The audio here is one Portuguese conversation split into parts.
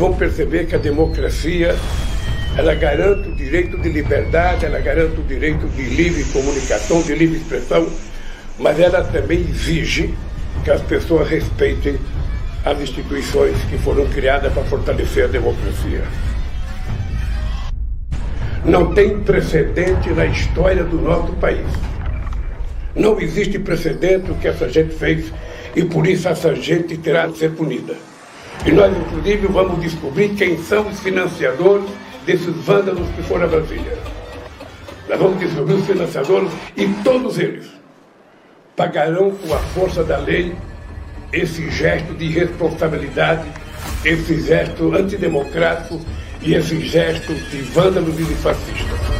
vão perceber que a democracia ela garante o direito de liberdade, ela garante o direito de livre comunicação, de livre expressão, mas ela também exige que as pessoas respeitem as instituições que foram criadas para fortalecer a democracia. Não tem precedente na história do nosso país. Não existe precedente o que essa gente fez e por isso essa gente terá de ser punida. E nós, inclusive, vamos descobrir quem são os financiadores desses vândalos que foram a Brasília. Nós vamos descobrir os financiadores e todos eles pagarão com a força da lei esse gesto de irresponsabilidade, esse gesto antidemocrático e esse gesto de vândalos e de fascistas.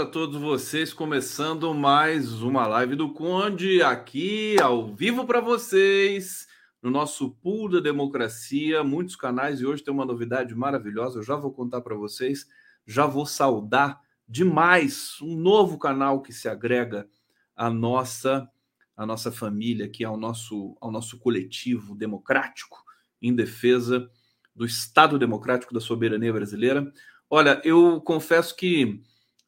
A todos vocês, começando mais uma live do Conde aqui ao vivo para vocês no nosso pool da democracia, muitos canais e hoje tem uma novidade maravilhosa, eu já vou contar para vocês, já vou saudar demais um novo canal que se agrega à nossa à nossa família, aqui ao nosso ao nosso coletivo democrático em defesa do Estado democrático da soberania brasileira. Olha, eu confesso que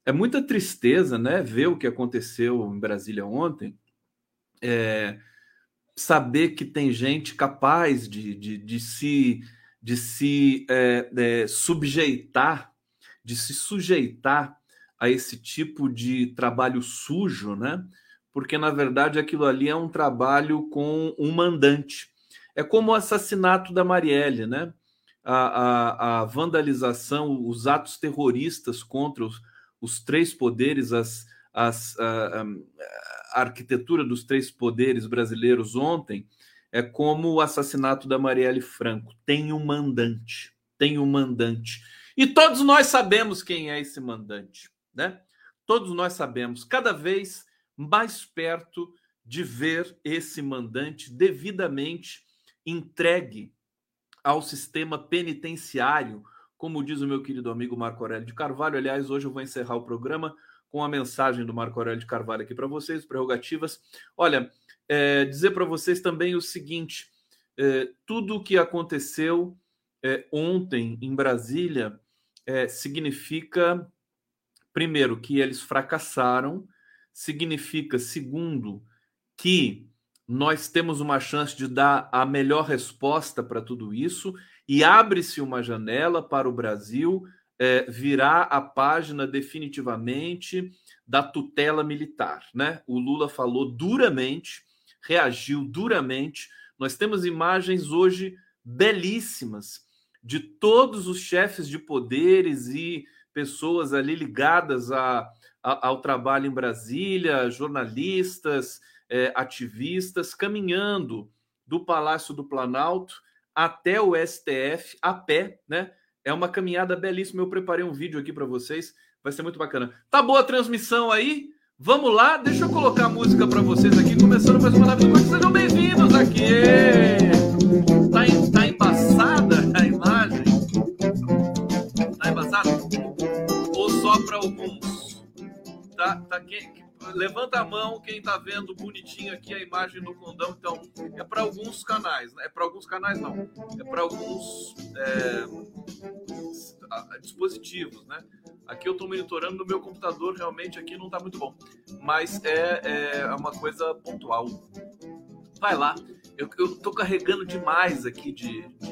é muita tristeza, né, ver o que aconteceu em Brasília ontem, é, saber que tem gente capaz de, de, de se, de se é, é, subjeitar, de se sujeitar a esse tipo de trabalho sujo, né? Porque na verdade aquilo ali é um trabalho com um mandante. É como o assassinato da Marielle, né? A, a, a vandalização, os atos terroristas contra os, os três poderes, as, as, a, a, arquitetura dos três poderes brasileiros ontem é como o assassinato da Marielle Franco. Tem um mandante, tem um mandante. E todos nós sabemos quem é esse mandante, né? Todos nós sabemos, cada vez mais perto de ver esse mandante devidamente entregue ao sistema penitenciário como diz o meu querido amigo Marco Aurélio de Carvalho. Aliás, hoje eu vou encerrar o programa com a mensagem do Marco Aurélio de Carvalho aqui para vocês, prerrogativas. Olha, é, dizer para vocês também o seguinte: é, tudo o que aconteceu é, ontem em Brasília é, significa, primeiro, que eles fracassaram, significa, segundo, que nós temos uma chance de dar a melhor resposta para tudo isso e abre-se uma janela para o Brasil é, virar a página definitivamente da tutela militar. Né? O Lula falou duramente, reagiu duramente. Nós temos imagens hoje belíssimas de todos os chefes de poderes e pessoas ali ligadas a, a, ao trabalho em Brasília, jornalistas, é, ativistas, caminhando do Palácio do Planalto até o STF a pé, né? É uma caminhada belíssima. Eu preparei um vídeo aqui para vocês, vai ser muito bacana. Tá boa a transmissão aí? Vamos lá, deixa eu colocar a música para vocês aqui, começando mais uma live do Sejam bem-vindos aqui! Tá, em, tá embaçada a imagem? Tá embaçada? Ou só para alguns? Tá, tá, quem, levanta a mão quem está vendo bonitinho aqui a imagem do condão. Então, é para alguns canais, né? É para alguns canais, não. É para alguns é, dispositivos, né? Aqui eu estou monitorando no meu computador, realmente aqui não está muito bom. Mas é, é uma coisa pontual. Vai lá. Eu, estou carregando demais aqui de, de, de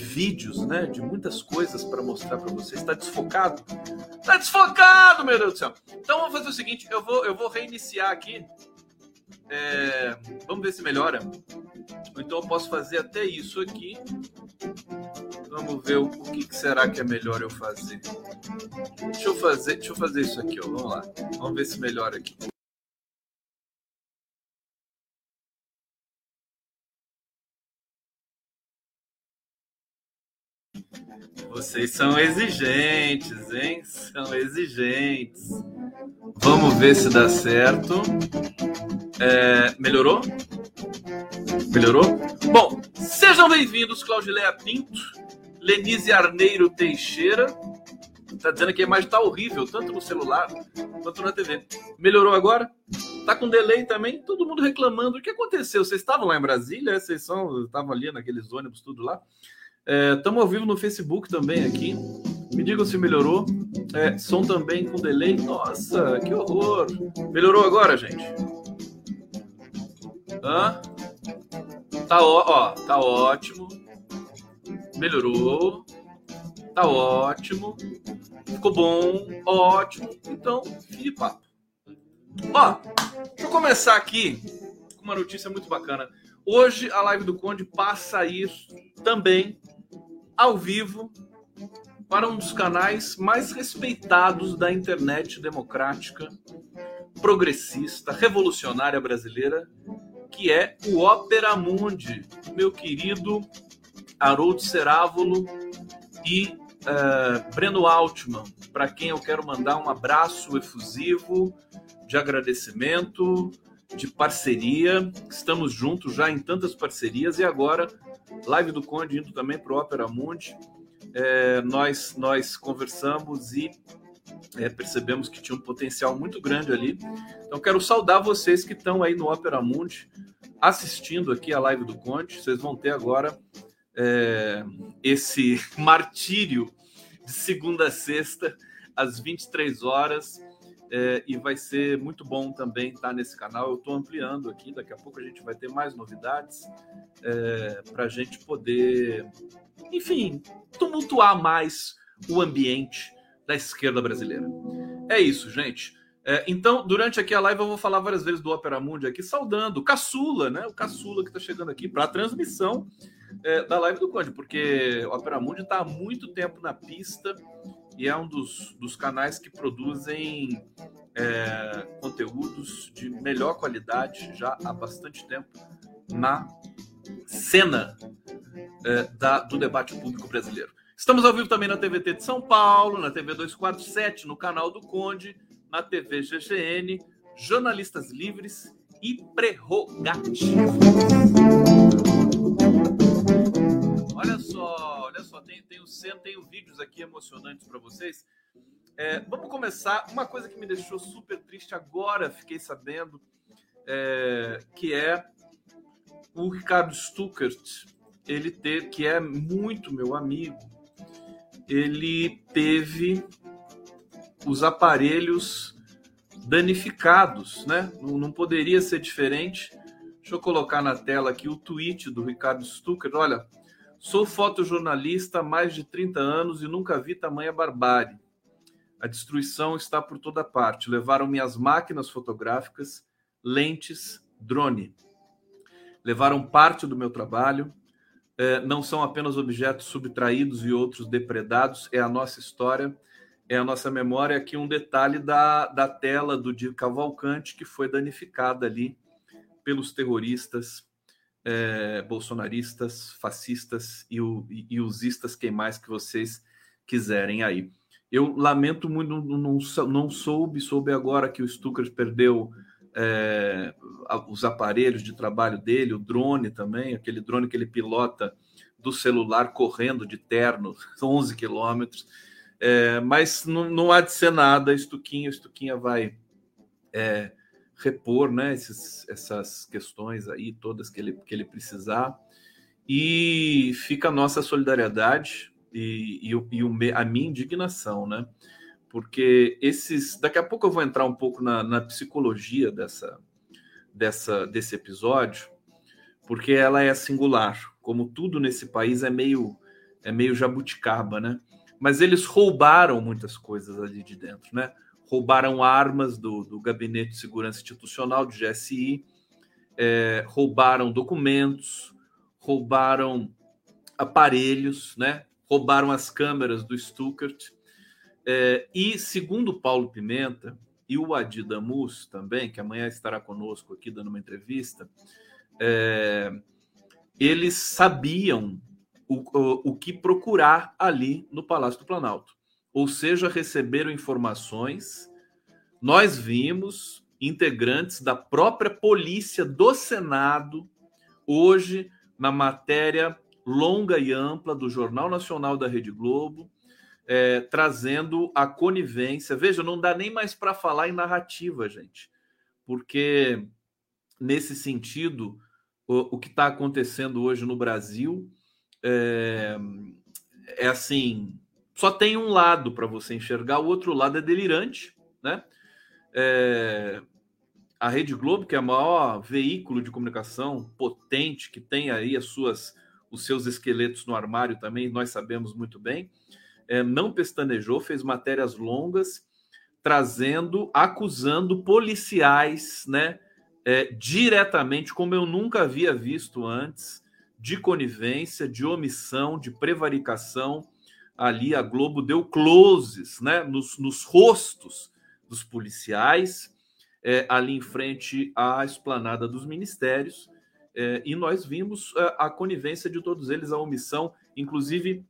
vídeos, né, de muitas coisas para mostrar para vocês. Está desfocado? Está desfocado, meu Deus do céu. Então vamos fazer o seguinte, eu vou eu vou reiniciar aqui. É, vamos ver se melhora. Então eu posso fazer até isso aqui. Vamos ver o, que, que, será que é melhor eu fazer. Deixa eu fazer, deixa eu fazer isso aqui, ó. Vamos lá. Vamos ver se melhora aqui. Vocês são exigentes, hein? São exigentes. Vamos ver se dá certo. É, melhorou? Melhorou? Bom, sejam bem-vindos, Claudileia Pinto, Lenise Arneiro Teixeira. Tá dizendo que a imagem tá horrível, tanto no celular quanto na TV. Melhorou agora? Tá com delay também? Todo mundo reclamando. O que aconteceu? Vocês estavam lá em Brasília? Vocês são, estavam ali naqueles ônibus, tudo lá? Estamos é, ao vivo no Facebook também aqui. Me digam se melhorou. É, som também com delay. Nossa, que horror! Melhorou agora, gente? Hã? Tá, ó, ó, tá ótimo. Melhorou. Tá ótimo. Ficou bom. Ótimo. Então, fim papo. Ó, deixa eu começar aqui com uma notícia muito bacana. Hoje a live do Conde passa a ir também ao vivo para um dos canais mais respeitados da internet democrática, progressista, revolucionária brasileira, que é o Opera Mundi, meu querido Haroldo Cerávolo e uh, Breno Altman, para quem eu quero mandar um abraço efusivo de agradecimento, de parceria. Estamos juntos já em tantas parcerias e agora live do Conde indo também para o Opera Mundi. É, nós, nós conversamos e é, percebemos que tinha um potencial muito grande ali. Então, quero saudar vocês que estão aí no Opera Mundi assistindo aqui a live do Conde. Vocês vão ter agora é, esse martírio de segunda a sexta, às 23 horas. É, e vai ser muito bom também estar nesse canal. Eu estou ampliando aqui, daqui a pouco a gente vai ter mais novidades é, para a gente poder, enfim, tumultuar mais o ambiente da esquerda brasileira. É isso, gente. É, então, durante aqui a live, eu vou falar várias vezes do Opera Mundi aqui, saudando o Caçula, né? O Caçula que está chegando aqui para a transmissão é, da live do Conde, porque o Opera Mundi está há muito tempo na pista e é um dos, dos canais que produzem é, conteúdos de melhor qualidade já há bastante tempo na cena é, da, do debate público brasileiro. Estamos ao vivo também na TVT de São Paulo, na TV 247, no canal do Conde, na TV GGN, Jornalistas Livres e Prerrogativos. 100%. Tenho vídeos aqui emocionantes para vocês. É, vamos começar. Uma coisa que me deixou super triste agora, fiquei sabendo, é, que é o Ricardo Stuckert, ele teve, que é muito meu amigo, ele teve os aparelhos danificados, né? Não, não, poderia ser diferente. Deixa eu colocar na tela aqui o tweet do Ricardo Stuckert. Olha, Sou fotojornalista há mais de 30 anos e nunca vi tamanha barbárie. A destruição está por toda parte. Levaram minhas máquinas fotográficas, lentes, drone. Levaram parte do meu trabalho. É, não são apenas objetos subtraídos e outros depredados, é a nossa história, é a nossa memória. Aqui um detalhe da, da tela do Di Cavalcante, que foi danificada ali pelos terroristas é, bolsonaristas, fascistas e, o, e, e usistas, quem mais que vocês quiserem aí. Eu lamento muito, não, não, não soube, soube agora que o Stuckert perdeu é, os aparelhos de trabalho dele, o drone também, aquele drone que ele pilota do celular correndo de terno, 11 quilômetros. É, mas não, não há de ser nada, Stuquinha, Stuquinha vai é, repor né, esses, essas questões aí, todas que ele, que ele precisar. E fica a nossa solidariedade e, e, e o, a minha indignação, né? Porque esses. Daqui a pouco eu vou entrar um pouco na, na psicologia dessa, dessa, desse episódio, porque ela é singular. Como tudo nesse país é meio, é meio jabuticaba, né? Mas eles roubaram muitas coisas ali de dentro, né? Roubaram armas do, do Gabinete de Segurança Institucional, do GSI, é, roubaram documentos, roubaram aparelhos, né? roubaram as câmeras do Stuttgart. É, e, segundo Paulo Pimenta e o Adi Damus também, que amanhã estará conosco aqui dando uma entrevista, é, eles sabiam o, o, o que procurar ali no Palácio do Planalto. Ou seja, receberam informações. Nós vimos integrantes da própria polícia do Senado hoje na matéria longa e ampla do Jornal Nacional da Rede Globo, é, trazendo a conivência. Veja, não dá nem mais para falar em narrativa, gente, porque nesse sentido, o, o que está acontecendo hoje no Brasil é, é assim: só tem um lado para você enxergar, o outro lado é delirante, né? É, a Rede Globo, que é o maior veículo de comunicação potente, que tem aí as suas, os seus esqueletos no armário também, nós sabemos muito bem, é, não pestanejou, fez matérias longas, trazendo, acusando policiais, né, é, diretamente, como eu nunca havia visto antes, de conivência, de omissão, de prevaricação. Ali a Globo deu closes né, nos, nos rostos dos policiais, é, ali em frente à esplanada dos ministérios, é, e nós vimos a, é, a conivência de todos eles, a omissão, inclusive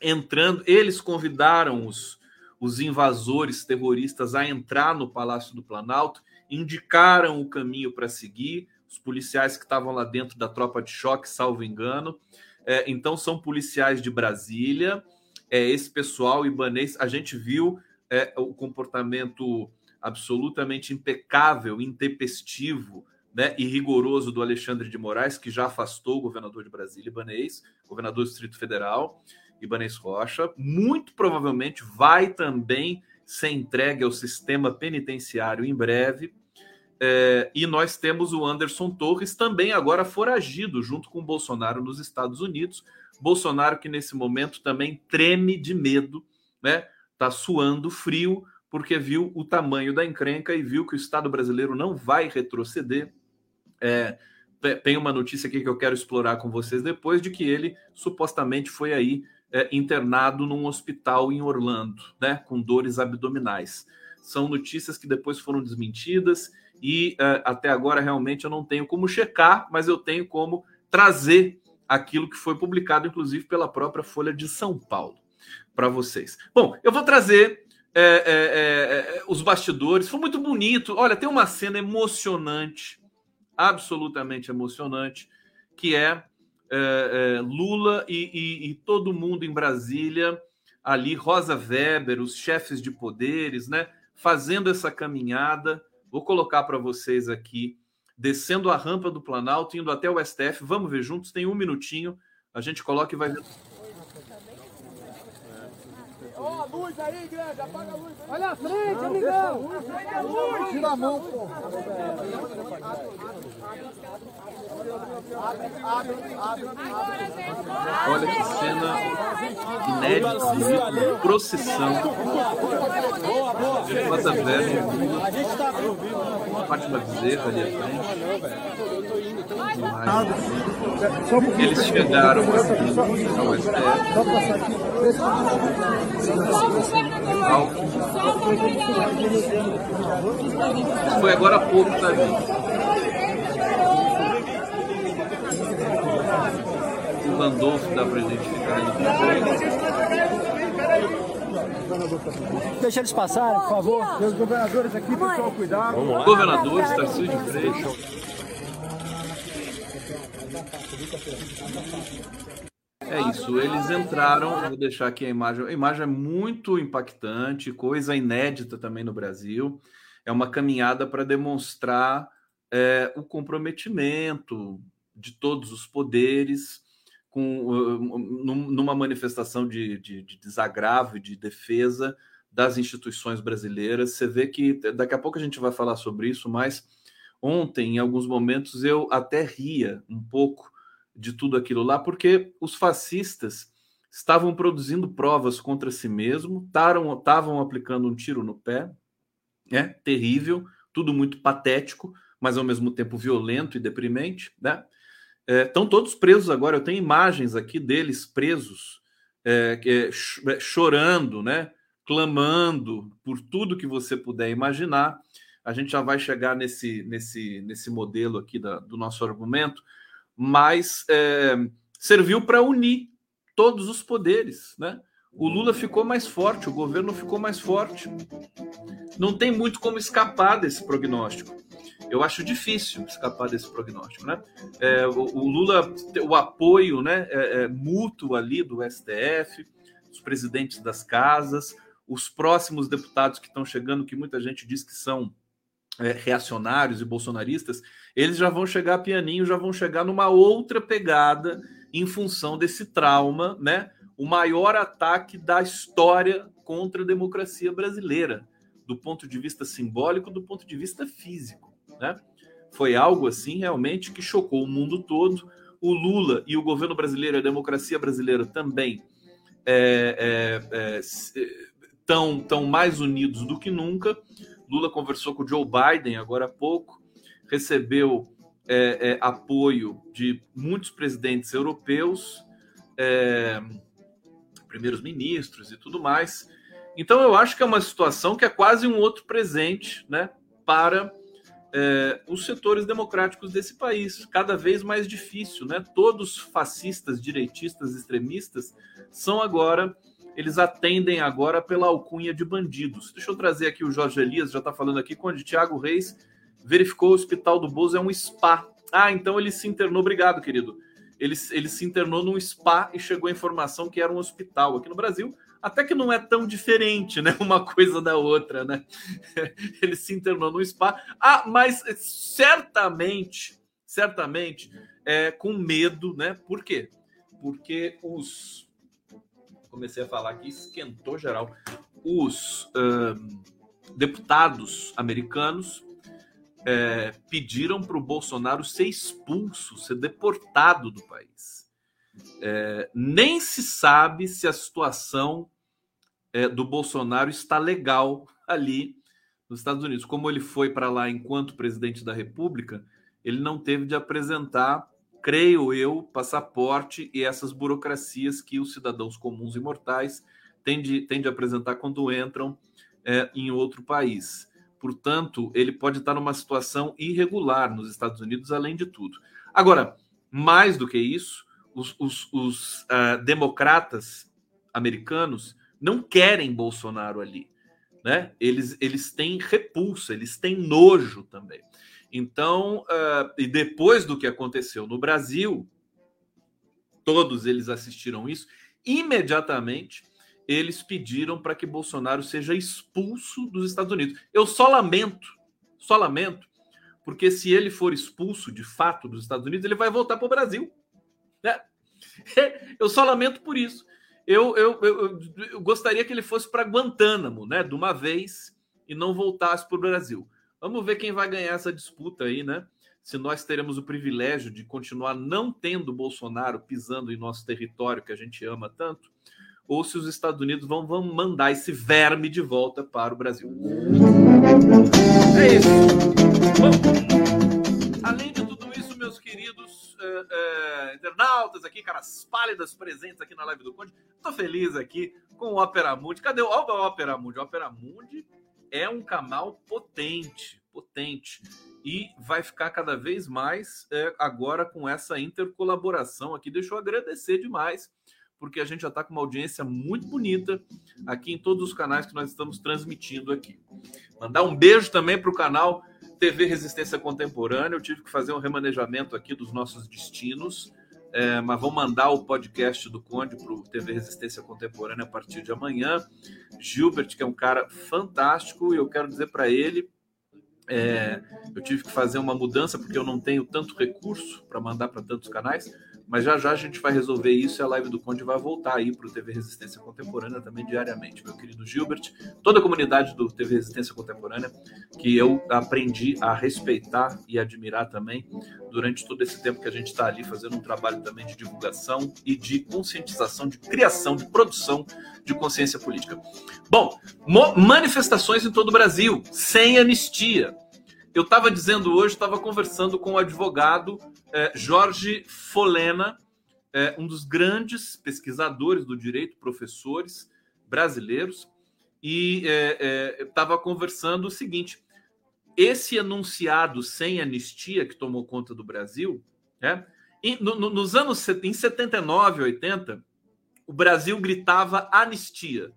entrando, eles convidaram os, os invasores terroristas a entrar no Palácio do Planalto, indicaram o caminho para seguir, os policiais que estavam lá dentro da tropa de choque, salvo engano. É, então, são policiais de Brasília, é, esse pessoal ibanês. A gente viu é, o comportamento absolutamente impecável, intempestivo né, e rigoroso do Alexandre de Moraes, que já afastou o governador de Brasília, Ibanês, governador do Distrito Federal, Ibanês Rocha. Muito provavelmente vai também ser entregue ao sistema penitenciário em breve. É, e nós temos o Anderson Torres também agora foragido junto com o Bolsonaro nos Estados Unidos. Bolsonaro que nesse momento também treme de medo, né? Tá suando frio porque viu o tamanho da encrenca e viu que o Estado brasileiro não vai retroceder. É, tem uma notícia aqui que eu quero explorar com vocês depois de que ele supostamente foi aí é, internado num hospital em Orlando, né, com dores abdominais. São notícias que depois foram desmentidas e é, até agora realmente eu não tenho como checar, mas eu tenho como trazer aquilo que foi publicado, inclusive pela própria Folha de São Paulo, para vocês. Bom, eu vou trazer é, é, é, é, os bastidores. Foi muito bonito. Olha, tem uma cena emocionante, absolutamente emocionante, que é é, é, Lula e, e, e, todo mundo em Brasília, ali, Rosa Weber, os chefes de poderes, né, fazendo essa caminhada. Vou colocar para vocês aqui, descendo a rampa do Planalto, indo até o STF. Vamos ver juntos, tem um minutinho. A gente coloca e vai ver. Ó, a luz aí, grande, apaga a luz. Olha a frente, amigão. Olha a luz. Tira a mão, pô. Olha que cena inédita, procissão. Bota velho, Fátima Bezerra ali à frente. Eles chegaram ao STF. Foi agora há pouco, tá, gente? O Landolfo dá para identificar Deixa eles passarem, por favor. Os governadores aqui, pessoal, cuidado. Governadores, Tarcísio de Freitas. É isso, eles entraram, vou deixar aqui a imagem. A imagem é muito impactante, coisa inédita também no Brasil. É uma caminhada para demonstrar é, o comprometimento de todos os poderes com, numa manifestação de, de, de desagravo e de defesa das instituições brasileiras. Você vê que daqui a pouco a gente vai falar sobre isso, mas ontem, em alguns momentos, eu até ria um pouco de tudo aquilo lá, porque os fascistas estavam produzindo provas contra si mesmo, estavam aplicando um tiro no pé, é terrível, tudo muito patético, mas ao mesmo tempo violento e deprimente, né? É, estão todos presos agora. Eu tenho imagens aqui deles presos, é, é, chorando, né? Clamando por tudo que você puder imaginar. A gente já vai chegar nesse, nesse, nesse modelo aqui da, do nosso argumento, mas é, serviu para unir todos os poderes, né? O Lula ficou mais forte, o governo ficou mais forte. Não tem muito como escapar desse prognóstico. Eu acho difícil escapar desse prognóstico, né? É, o, o, Lula, o apoio, né, é, é, mútuo ali do STF, os presidentes das casas, os próximos deputados que estão chegando, que muita gente diz que são é, reacionários e bolsonaristas, eles já vão chegar pianinho, já vão chegar numa outra pegada em função desse trauma, né? O maior ataque da história contra a democracia brasileira, do ponto de vista simbólico, do ponto de vista físico, né? Foi algo assim realmente que chocou o mundo todo. O Lula e o governo brasileiro, a democracia brasileira também é, é, é, tão, mais unidos do que nunca. Lula conversou com o Joe Biden agora há pouco, recebeu é, é, apoio de muitos presidentes europeus, é, primeiros ministros e tudo mais. Então eu acho que é uma situação que é quase um outro presente, né, para é, os setores democráticos desse país, cada vez mais difícil, né? Todos fascistas, direitistas, extremistas são agora eles atendem agora pela alcunha de bandidos. Deixa eu trazer aqui o Jorge Elias, já está falando aqui, quando Tiago Reis verificou o Hospital do Bozo é um spa. Ah, então ele se internou. Obrigado, querido. Ele, ele se internou num spa e chegou a informação que era um hospital. Aqui no Brasil, até que não é tão diferente, né? Uma coisa da outra, né? Ele se internou num spa. Ah, mas certamente, certamente, é, com medo, né? Por quê? Porque os. Comecei a falar aqui, esquentou geral. Os deputados americanos é, pediram para o Bolsonaro ser expulso, ser deportado do país. É, nem se sabe se a situação é, do Bolsonaro está legal ali nos Estados Unidos. Como ele foi para lá enquanto presidente da República, ele não teve de apresentar, creio eu, passaporte e essas burocracias que os cidadãos comuns e mortais têm de, têm de apresentar quando entram é, em outro país. Portanto, ele pode estar numa situação irregular nos Estados Unidos, além de tudo. Agora, mais do que isso, os, os, os uh, democratas americanos não querem Bolsonaro ali. Né? Eles, eles têm repulsa, eles têm nojo também. Então, uh, e depois do que aconteceu no Brasil, todos eles assistiram isso, imediatamente eles pediram para que Bolsonaro seja expulso dos Estados Unidos. Eu só lamento, só lamento, porque se ele for expulso de fato dos Estados Unidos, ele vai voltar para o Brasil. Né? Eu só lamento por isso. Eu, eu, eu, eu gostaria que ele fosse para Guantánamo, né, de uma vez, e não voltasse para o Brasil. Vamos ver quem vai ganhar essa disputa aí, né? Se nós teremos o privilégio de continuar não tendo Bolsonaro pisando em nosso território que a gente ama tanto, ou se os Estados Unidos vão, vão mandar esse verme de volta para o Brasil. É isso. Bom, além de tudo isso, meus queridos é, é, internautas aqui, caras pálidas presentes aqui na live do Conde, estou feliz aqui com o Opera Mundi. Cadê o, Opera Mundi? O Opera Mundi é um canal potente, potente. E vai ficar cada vez mais é, agora com essa intercolaboração aqui. Deixa eu agradecer demais porque a gente já está com uma audiência muito bonita aqui em todos os canais que nós estamos transmitindo aqui. Mandar um beijo também para o canal TV Resistência Contemporânea. Eu tive que fazer um remanejamento aqui dos nossos destinos, é, mas vou mandar o podcast do Conde para o TV Resistência Contemporânea a partir de amanhã. Gilbert, que é um cara fantástico, e eu quero dizer para ele é, eu tive que fazer uma mudança porque eu não tenho tanto recurso para mandar para tantos canais, mas já já a gente vai resolver isso e a live do Conde vai voltar aí para o TV Resistência Contemporânea também diariamente. Meu querido Gilbert, toda a comunidade do TV Resistência Contemporânea, que eu aprendi a respeitar e admirar também durante todo esse tempo que a gente está ali fazendo um trabalho também de divulgação e de conscientização, de criação, de produção de consciência política. Bom, manifestações em todo o Brasil, sem anistia. eu estava dizendo hoje, estava conversando com o advogado é, Jorge Folena, é, um dos grandes pesquisadores do direito, professores brasileiros, e estava conversando o seguinte: esse enunciado sem anistia que tomou conta do Brasil, né, no, no, nos anos em 79, 80, o Brasil gritava anistia,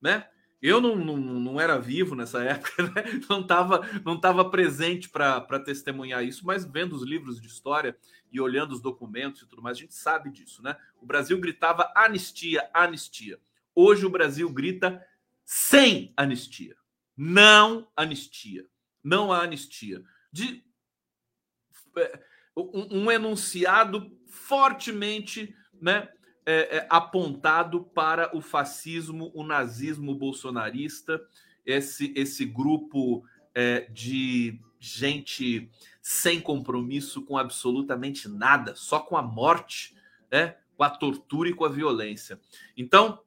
né? Eu não, não, não era vivo nessa época, né? não estava não tava presente para testemunhar isso, mas vendo os livros de história e olhando os documentos e tudo mais, a gente sabe disso, né? O Brasil gritava anistia, anistia. Hoje o Brasil grita sem anistia. Não anistia. Não há anistia. De é, um, um enunciado fortemente, né? É, é, apontado para o fascismo, o nazismo bolsonarista, esse, esse grupo é, de gente sem compromisso com absolutamente nada, só com a morte, né? com a tortura e com a violência. Então,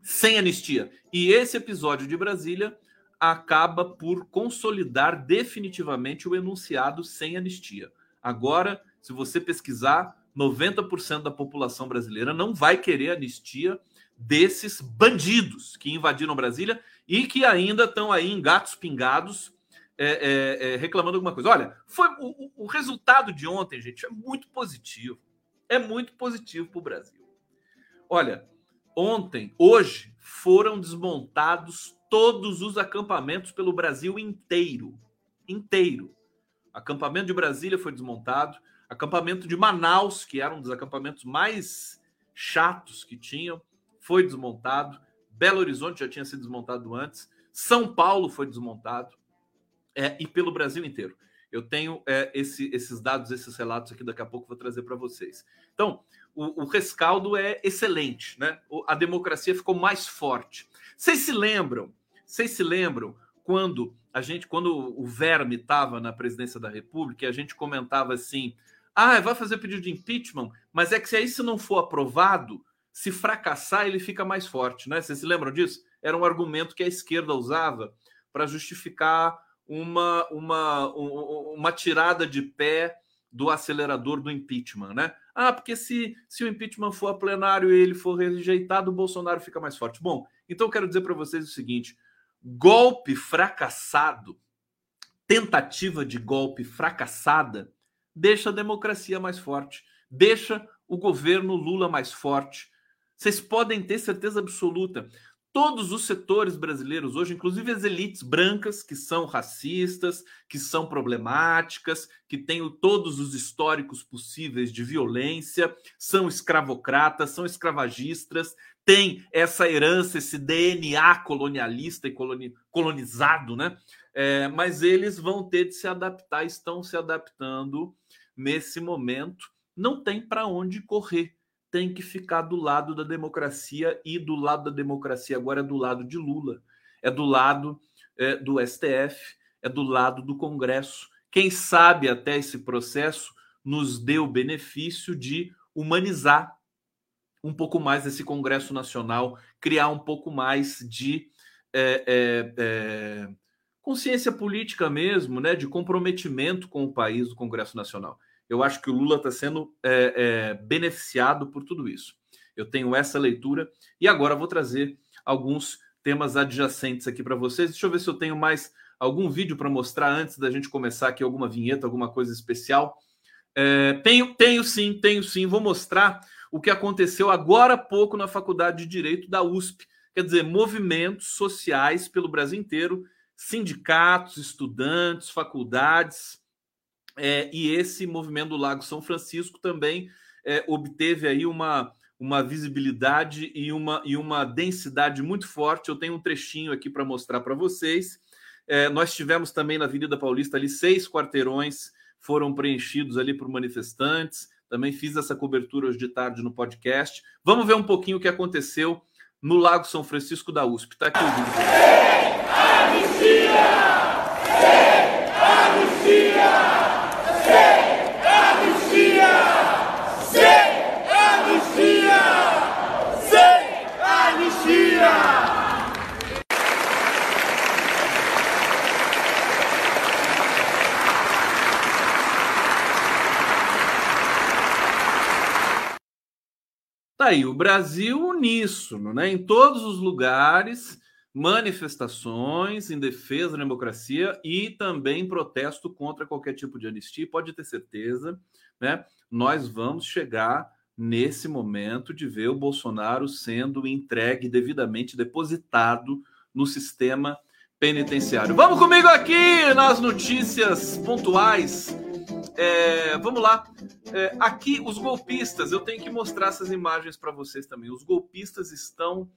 sem anistia. E esse episódio de Brasília acaba por consolidar definitivamente o enunciado sem anistia. Agora, se você pesquisar, 90% da população brasileira não vai querer anistia desses bandidos que invadiram Brasília e que ainda estão aí em gatos pingados é, é, é, reclamando alguma coisa. Olha, foi o, o, resultado de ontem, gente, é muito positivo. É muito positivo para o Brasil. Olha, ontem, hoje, foram desmontados todos os acampamentos pelo Brasil inteiro. Inteiro. Acampamento de Brasília foi desmontado. Acampamento de Manaus, que era um dos acampamentos mais chatos que tinham, foi desmontado. Belo Horizonte já tinha sido desmontado antes. São Paulo foi desmontado. É, e pelo Brasil inteiro. Eu tenho é, esse, esses dados, esses relatos aqui, daqui a pouco vou trazer para vocês. Então, o, o, rescaldo é excelente, né? A democracia ficou mais forte. Vocês se lembram? Vocês se lembram quando a gente, quando o Verme estava na presidência da República, a gente comentava assim: ah, vai fazer pedido de impeachment, mas é que se aí se não for aprovado, se fracassar, ele fica mais forte, né? Vocês se lembram disso? Era um argumento que a esquerda usava para justificar uma, uma, uma tirada de pé do acelerador do impeachment, né? Ah, porque se, se o impeachment for a plenário e ele for rejeitado, o Bolsonaro fica mais forte. Bom, então eu quero dizer para vocês o seguinte: golpe fracassado, tentativa de golpe fracassada, deixa a democracia mais forte, deixa o governo Lula mais forte. Vocês podem ter certeza absoluta. Todos os setores brasileiros hoje, inclusive as elites brancas, que são racistas, que são problemáticas, que têm todos os históricos possíveis de violência, são escravocratas, são escravagistas, têm essa herança, esse DNA colonialista e colonizado, né? É, mas eles vão ter de se adaptar, estão se adaptando nesse momento, não tem para onde correr. Tem que ficar do lado da democracia e do lado da democracia agora é do lado de Lula, é do lado é, do STF, é do lado do Congresso. Quem sabe até esse processo nos deu o benefício de humanizar um pouco mais esse Congresso Nacional, criar um pouco mais de é, é, é, consciência política mesmo, né, de comprometimento com o país do Congresso Nacional. Eu acho que o Lula está sendo é, é, beneficiado por tudo isso. Eu tenho essa leitura e agora vou trazer alguns temas adjacentes aqui para vocês. Deixa eu ver se eu tenho mais algum vídeo para mostrar antes da gente começar aqui, alguma vinheta, alguma coisa especial. É, tenho, tenho sim, tenho sim. Vou mostrar o que aconteceu agora há pouco na Faculdade de Direito da USP. Quer dizer, movimentos sociais pelo Brasil inteiro sindicatos, estudantes, faculdades, é, e esse movimento do Lago São Francisco também é, obteve aí uma, uma visibilidade e uma, e uma densidade muito forte. Eu tenho um trechinho aqui para mostrar para vocês. É, nós tivemos também na Avenida Paulista ali seis quarteirões foram preenchidos ali por manifestantes. Também fiz essa cobertura hoje de tarde no podcast. Vamos ver um pouquinho o que aconteceu no Lago São Francisco da USP. Está aqui o vídeo. Anistia! Sem anistia! Sem anistia! Sem anistia! Sem anistia! Tá aí o Brasil uníssono, né? Em todos os lugares, manifestações em defesa da democracia e também protesto contra qualquer tipo de anistia. Pode ter certeza, né? Nós vamos chegar nesse momento de ver o Bolsonaro sendo entregue devidamente depositado no sistema penitenciário. Vamos comigo aqui nas notícias pontuais é, vamos lá. É, aqui, os golpistas, eu tenho que mostrar essas imagens para vocês também. Os golpistas estão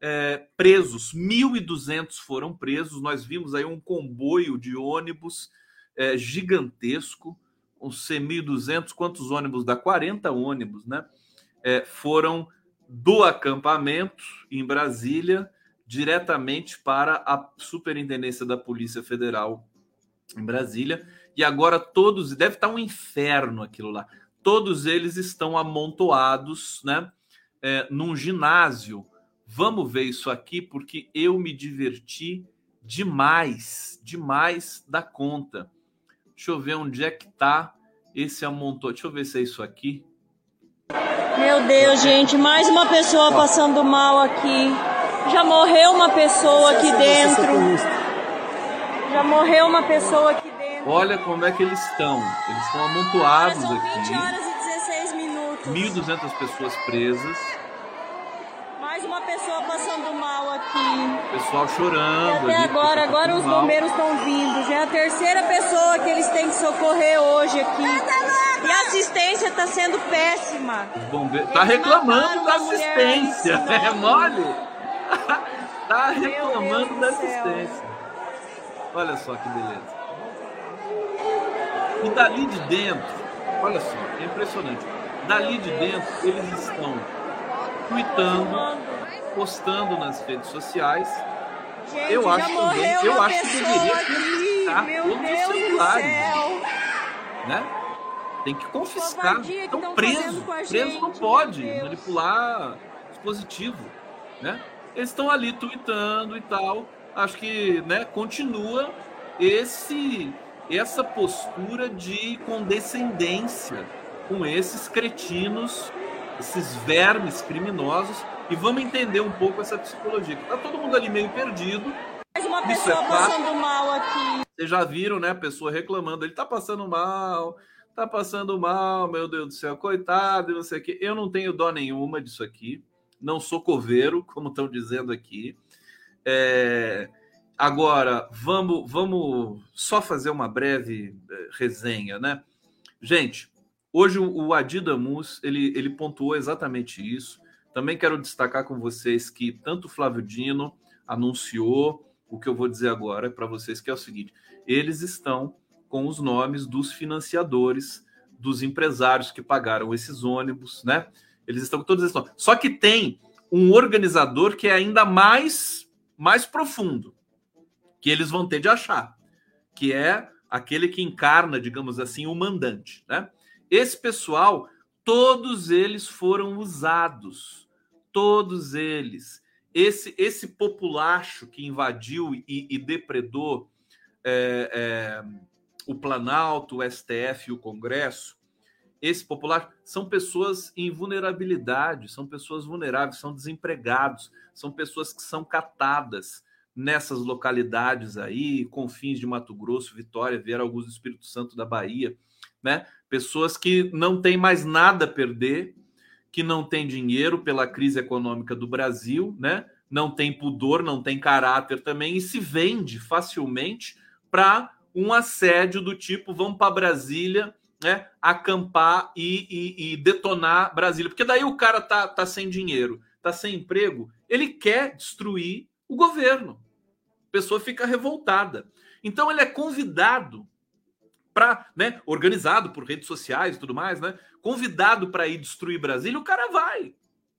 é, presos, 1.200 foram presos. Nós vimos aí um comboio de ônibus é, gigantesco, uns 1.200. Quantos ônibus dá? 40 ônibus, né? É, foram do acampamento em Brasília diretamente para a Superintendência da Polícia Federal em Brasília e agora todos, deve estar um inferno aquilo lá. Todos eles estão amontoados, né, é, num ginásio. Vamos ver isso aqui porque eu me diverti demais, demais da conta. Deixa eu ver onde é que tá esse amontou. Deixa eu ver se é isso aqui. Meu Deus, gente, mais uma pessoa passando mal aqui. Já morreu uma pessoa aqui dentro. Já morreu uma pessoa aqui Olha como é que eles estão. Eles estão amontoados São 20 aqui. horas e 16 minutos. 1.200 pessoas presas. Mais uma pessoa passando mal aqui. Pessoal chorando. E até ali, agora, tá agora os mal. bombeiros estão vindo. Já é a terceira pessoa que eles têm que socorrer hoje aqui. E a assistência está sendo péssima. Os bombeiros. Tá reclamando da assistência. É mole? tá reclamando da assistência. Olha só que beleza. E dali de dentro, olha só, é impressionante. Dali de dentro, eles estão tweetando, postando nas redes sociais. Gente, Eu acho também- eu acho que deveria confiscar todos os celulares. né? Tem que confiscar. Estão presos. Preso gente, não pode manipular dispositivo, né? Eles estão ali tweetando e tal. Acho que, né, continua esse essa postura de condescendência com esses cretinos, esses vermes criminosos e vamos entender um pouco essa psicologia. Que tá todo mundo ali meio perdido, Mais uma Isso pessoa é passando mal aqui. vocês já viram, né? A pessoa reclamando, ele tá passando mal, tá passando mal, meu Deus do céu, coitado, não sei o quê. Eu não tenho dó nenhuma disso aqui, não sou coveiro, como estão dizendo aqui. É, Agora, vamos, vamos só fazer uma breve eh, resenha, né? Gente, hoje o o Adi Damus, ele, ele pontuou exatamente isso. Também quero destacar com vocês que tanto o Flávio Dino anunciou o que eu vou dizer agora para vocês, que é o seguinte: eles estão com os nomes dos financiadores, dos empresários que pagaram esses ônibus, né? Eles estão com todos esses nomes. Só que tem um organizador que é ainda mais, mais profundo, que eles vão ter de achar, que é aquele que encarna, digamos assim, o mandante, né? Esse pessoal, todos eles foram usados, todos eles. Esse, esse populacho que invadiu e, e depredou é, é, o Planalto, o STF e o Congresso, esse popular são pessoas em vulnerabilidade, são pessoas vulneráveis, são desempregados, são pessoas que são catadas nessas localidades aí, confins de Mato Grosso, Vitória, Vieira Augusto do Espírito Santo da Bahia, né? Pessoas que não têm mais nada a perder, que não têm dinheiro pela crise econômica do Brasil, né? Não tem pudor, não tem caráter também e se vende facilmente para um assédio do tipo vamos para Brasília, né? Acampar e, e, e, detonar Brasília, porque daí o cara tá, tá sem dinheiro, tá sem emprego, ele quer destruir o governo. Pessoa fica revoltada. Então ele é convidado para, né, organizado por redes sociais e tudo mais, né? Convidado para ir destruir Brasília, o cara vai.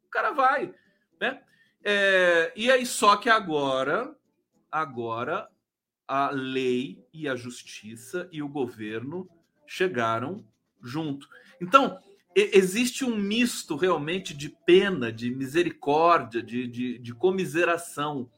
O cara vai, né? É, e aí só que agora, agora a lei e a justiça e o governo chegaram junto. Então, existe um misto realmente de pena, de misericórdia, de, de, de comiseração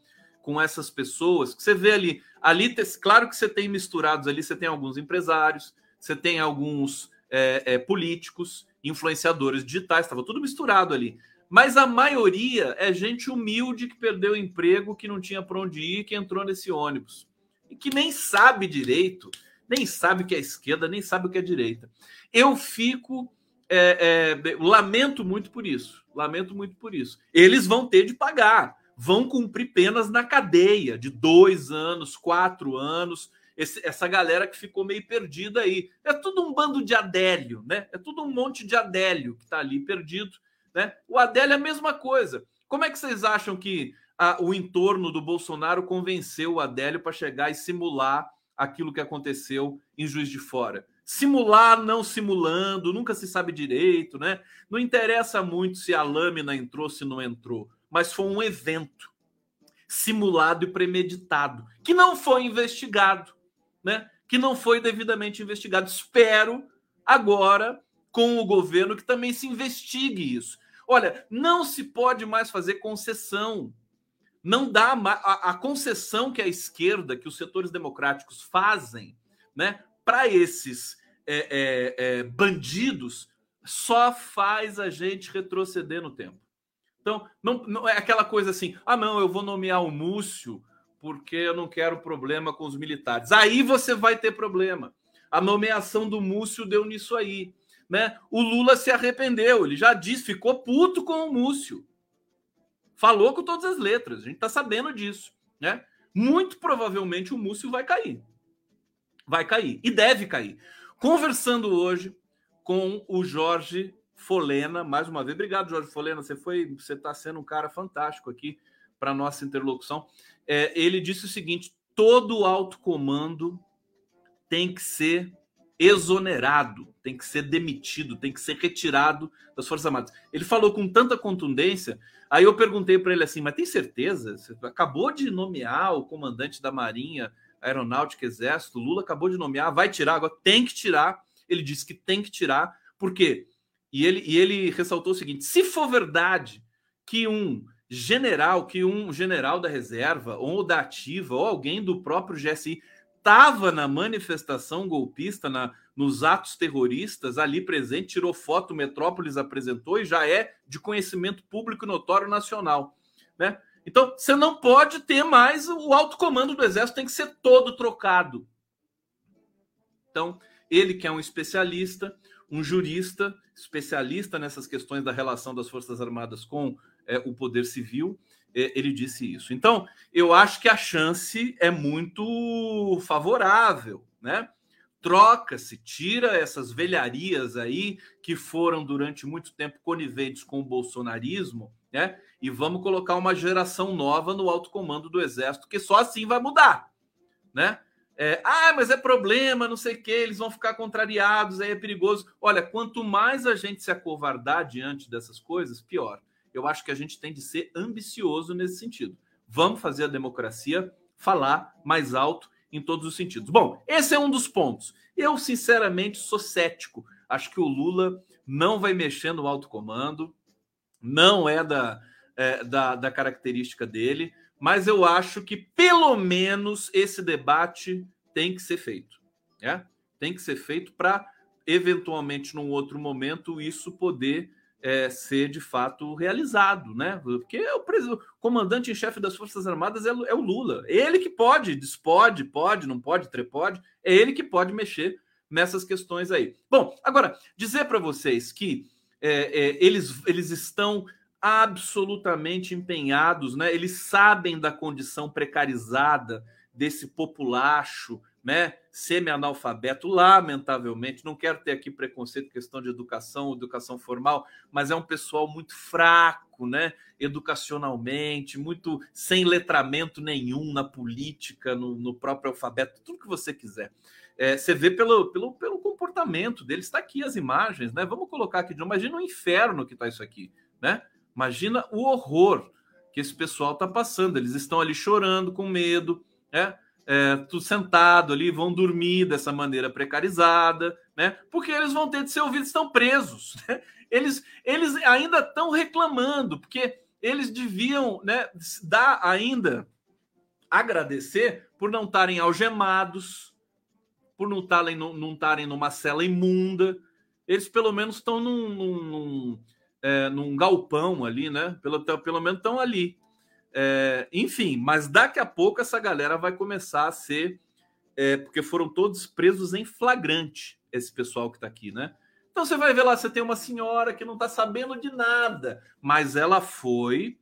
com essas pessoas. Que você vê ali, ali, claro que você tem misturados ali, você tem alguns empresários, você tem alguns é, é, políticos, influenciadores digitais, estava tudo misturado ali. Mas a maioria é gente humilde que perdeu emprego, que não tinha para onde ir, que entrou nesse ônibus. E que nem sabe direito, nem sabe o que é esquerda, nem sabe o que é direita. Eu fico. É, é, lamento muito por isso. Lamento muito por isso. Eles vão ter de pagar, vão cumprir penas na cadeia de dois anos, quatro anos. Esse, essa galera que ficou meio perdida aí. É tudo um bando de Adélio, né? É tudo um monte de Adélio que está ali perdido né? O Adélio é a mesma coisa. Como é que vocês acham que a, o entorno do Bolsonaro convenceu o Adélio para chegar e simular aquilo que aconteceu em Juiz de Fora? Simular, não simulando, nunca se sabe direito, né? Não interessa muito se a lâmina entrou, se não entrou, mas foi um evento simulado e premeditado, que não foi investigado, né? Que não foi devidamente investigado. Espero agora com o governo que também se investigue isso. Olha, não se pode mais fazer concessão. Não dá a, a concessão que a esquerda, que os setores democráticos fazem, né, para esses é, é, é, bandidos, só faz a gente retroceder no tempo. Então, não, não é aquela coisa assim: ah, não, eu vou nomear o Múcio porque eu não quero problema com os militares. Aí você vai ter problema. A nomeação do Múcio deu nisso aí né? O Lula se arrependeu, ele já disse, ficou puto com o Múcio. Falou com todas as letras, a gente está sabendo disso, né? Muito provavelmente o Múcio vai cair. Vai cair e deve cair. Conversando hoje com o Jorge Folena, mais uma vez, obrigado, Jorge Folena, você foi, você está sendo um cara fantástico aqui para nossa interlocução. É, ele disse o seguinte: todo alto comando tem que ser exonerado, tem que ser demitido, tem que ser retirado das Forças Armadas. Ele falou com tanta contundência, aí eu perguntei para ele assim: mas tem certeza? Você acabou de nomear o comandante da Marinha, Aeronáutica, Exército, Lula acabou de nomear, vai tirar agora? Tem que tirar. Ele disse que tem que tirar, por quê? E ele, e ele ressaltou o seguinte: se for verdade que um general, que um general da reserva, ou da ativa, ou alguém do próprio GSI estava na manifestação golpista, na, nos atos terroristas, ali presente, tirou foto, Metrópolis apresentou e já é de conhecimento público notório nacional. Né? Então, você não pode ter mais o alto comando do Exército, tem que ser todo trocado. Então, ele que é um especialista, um jurista, especialista nessas questões da relação das Forças Armadas com é, o poder civil, é, ele disse isso. Então, eu acho que a chance é muito favorável, né? Troca-se, tira essas velharias aí que foram durante muito tempo coniventes com o bolsonarismo, né? E vamos colocar uma geração nova no alto comando do exército, que só assim vai mudar, né? É, ah, mas é problema, não sei o que, eles vão ficar contrariados, aí é perigoso. Olha, quanto mais a gente se acovardar diante dessas coisas, pior eu acho que a gente tem de ser ambicioso nesse sentido. Vamos fazer a democracia falar mais alto em todos os sentidos. Bom, esse é um dos pontos. Eu, sinceramente, sou cético. Acho que o Lula não vai mexer no alto comando, não é da, é, da, da característica dele, mas eu acho que pelo menos esse debate tem que ser feito. Né? Tem que ser feito para, eventualmente, num outro momento, isso poder é, ser de fato realizado, né? Porque o, o comandante em chefe das Forças Armadas é, é, o Lula. Ele que pode, despode, pode, não pode, trepode, é ele que pode mexer nessas questões aí. Bom, agora, dizer para vocês que é, é, eles, eles estão absolutamente empenhados, né? Eles sabem da condição precarizada desse populacho, né? Semi-analfabeto, lamentavelmente. Não quero ter aqui preconceito, questão de educação, educação formal, mas é um pessoal muito fraco, né? Educacionalmente, muito sem letramento nenhum na política, no, no próprio alfabeto, tudo que você quiser. É, você vê pelo, pelo, pelo comportamento deles, está aqui as imagens, né? Vamos colocar aqui, imagina o inferno que está isso aqui, né? Imagina o horror que esse pessoal está passando. Eles estão ali chorando, com medo, né? é, tudo sentado ali, vão dormir dessa maneira precarizada, né? Porque eles vão ter de ser ouvidos, estão presos. Né? Eles, eles ainda estão reclamando, porque eles deviam né, dar ainda agradecer por não estarem algemados, por não estarem numa cela imunda. Eles pelo menos estão num, num, num é, num galpão ali, né? Pelo, pelo menos estão ali. É, enfim, mas daqui a pouco essa galera vai começar a ser. É, porque foram todos presos em flagrante, esse pessoal que está aqui, né? Então você vai ver lá, você tem uma senhora que não está sabendo de nada, mas ela foi,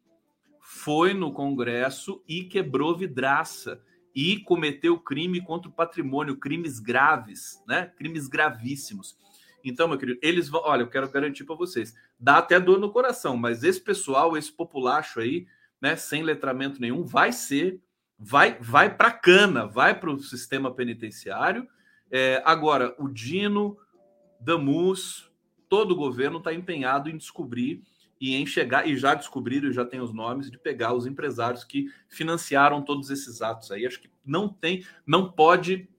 foi no Congresso e quebrou vidraça e cometeu crime contra o patrimônio, crimes graves, né? Crimes gravíssimos. Então, meu querido, eles vão. Olha, eu quero garantir para vocês, dá até dor no coração, mas esse pessoal, esse populacho aí, né, sem letramento nenhum, vai ser, vai, vai para cana, vai para o sistema penitenciário. É, agora, o Dino, Damus, todo o governo está empenhado em descobrir e em chegar, e já descobriram, e já tem os nomes, de pegar os empresários que financiaram todos esses atos aí. Acho que não tem, não pode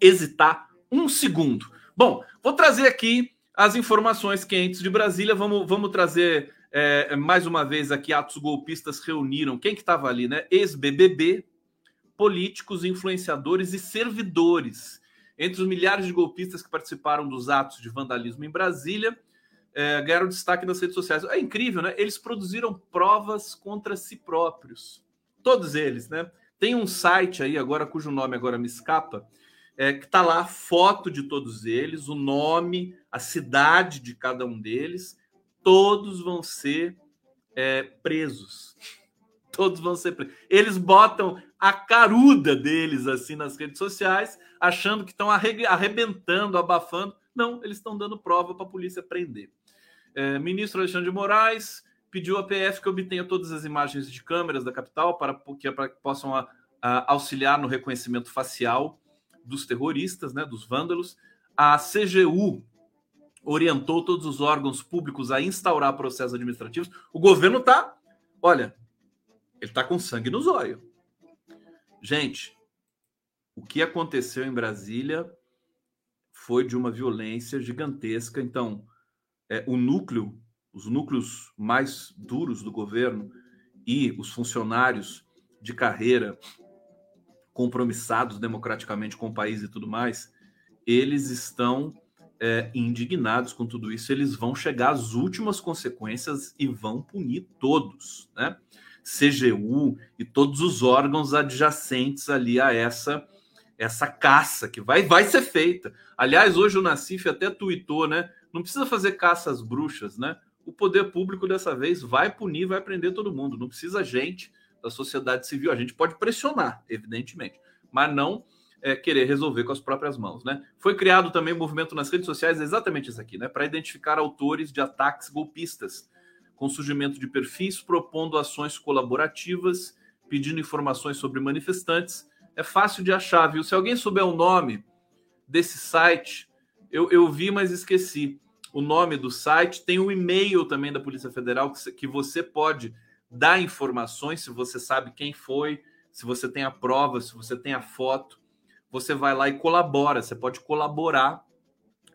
hesitar um segundo. Bom, vou trazer aqui as informações quentes de Brasília. Vamos, vamos trazer é, mais uma vez aqui atos golpistas reuniram quem que estava ali, né? Ex-BBB, políticos, influenciadores e servidores. Entre os milhares de golpistas que participaram dos atos de vandalismo em Brasília, é, ganharam destaque nas redes sociais. É incrível, né? Eles produziram provas contra si próprios. Todos eles, né? Tem um site aí agora, cujo nome agora me escapa, é, que está lá a foto de todos eles, o nome, a cidade de cada um deles, todos vão ser é, presos. Todos vão ser presos. Eles botam a caruda deles assim nas redes sociais, achando que estão arrebentando, abafando. Não, eles estão dando prova para a polícia prender. É, ministro Alexandre de Moraes pediu à PF que obtenha todas as imagens de câmeras da capital para que, para que possam a, a, auxiliar no reconhecimento facial dos terroristas, né, dos vândalos. A CGU orientou todos os órgãos públicos a instaurar processos administrativos. O governo está, olha, ele está com sangue nos olhos. Gente, o que aconteceu em Brasília foi de uma violência gigantesca. Então, é, o núcleo, os núcleos mais duros do governo e os funcionários de carreira compromissados democraticamente com o país e tudo mais, eles estão é, indignados com tudo isso. Eles vão chegar às últimas consequências e vão punir todos, né? CGU e todos os órgãos adjacentes ali a essa essa caça que vai vai ser feita. Aliás, hoje o Nassif até tuitou, né? Não precisa fazer caça às bruxas, né? O poder público dessa vez vai punir, vai prender todo mundo. Não precisa gente da sociedade civil. A gente pode pressionar, evidentemente, mas não é, querer resolver com as próprias mãos. Né? Foi criado também um movimento nas redes sociais, exatamente isso aqui, né? para identificar autores de ataques golpistas, com surgimento de perfis propondo ações colaborativas, pedindo informações sobre manifestantes. É fácil de achar, viu? Se alguém souber o nome desse site, eu, eu vi, mas esqueci o nome do site. Tem um e-mail também da Polícia Federal que, que você pode dá informações, se você sabe quem foi, se você tem a prova, se você tem a foto, você vai lá e colabora. Você pode colaborar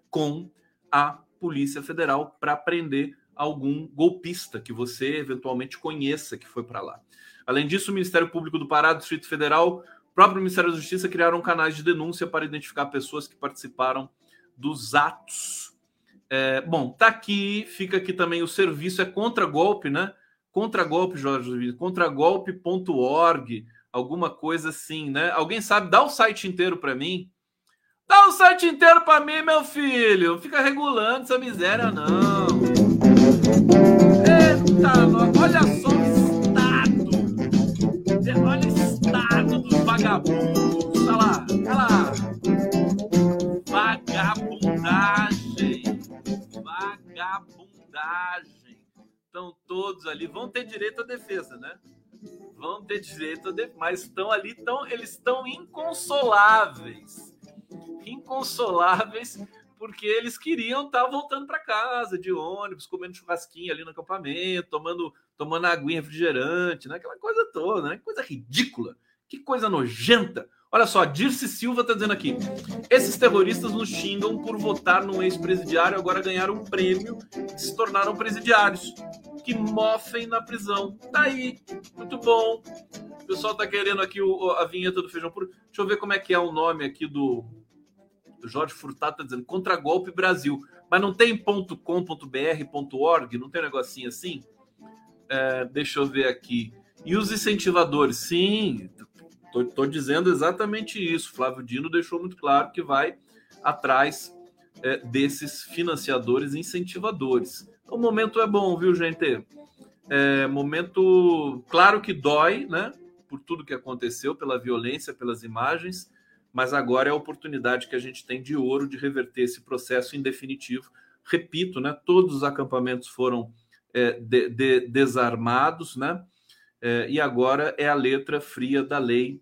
com a Polícia Federal para prender algum golpista que você eventualmente conheça que foi para lá. Além disso, o Ministério Público do Pará, Distrito Federal, o próprio Ministério da Justiça criaram canais de denúncia para identificar pessoas que participaram dos atos. É, bom, tá aqui, fica aqui também o serviço é contra golpe, né? Contragolpe, Jorge, contragolpe.org, alguma coisa assim, né? Alguém sabe? Dá o site inteiro para mim. Dá o site inteiro para mim, meu filho. Fica regulando essa miséria, não. Eita, olha só o estado. Olha o estado dos vagabundos. Olha lá, olha lá. Vagabundagem. Vagabundagem estão todos ali, vão ter direito à defesa, né? Vão ter direito a defesa, mas estão ali, tão, eles estão inconsoláveis. Inconsoláveis porque eles queriam estar tá voltando para casa de ônibus, comendo churrasquinho ali no acampamento, tomando, tomando aguinha refrigerante, né? aquela coisa toda, né? Coisa ridícula, que coisa nojenta. Olha só, Dirce Silva está dizendo aqui: esses terroristas nos xingam por votar num ex-presidiário, agora ganharam um prêmio e se tornaram presidiários. Que mofem na prisão. Tá aí, muito bom. O pessoal tá querendo aqui o, a vinheta do Feijão Puro. Deixa eu ver como é que é o nome aqui do, Jorge Furtado, tá dizendo: Contra-golpe Brasil. Mas não tem .com.br, .org, não tem um negocinho assim? É, deixa eu ver aqui. E os incentivadores? Sim, estou dizendo exatamente isso. Flávio Dino deixou muito claro que vai atrás é, desses financiadores incentivadores. O momento é bom, viu, gente? É, momento, claro que dói, né? Por tudo que aconteceu, pela violência, pelas imagens, mas agora é a oportunidade que a gente tem de ouro de reverter esse processo em definitivo. Repito, né? Todos os acampamentos foram é, de, de, desarmados, né? É, e agora é a letra fria da lei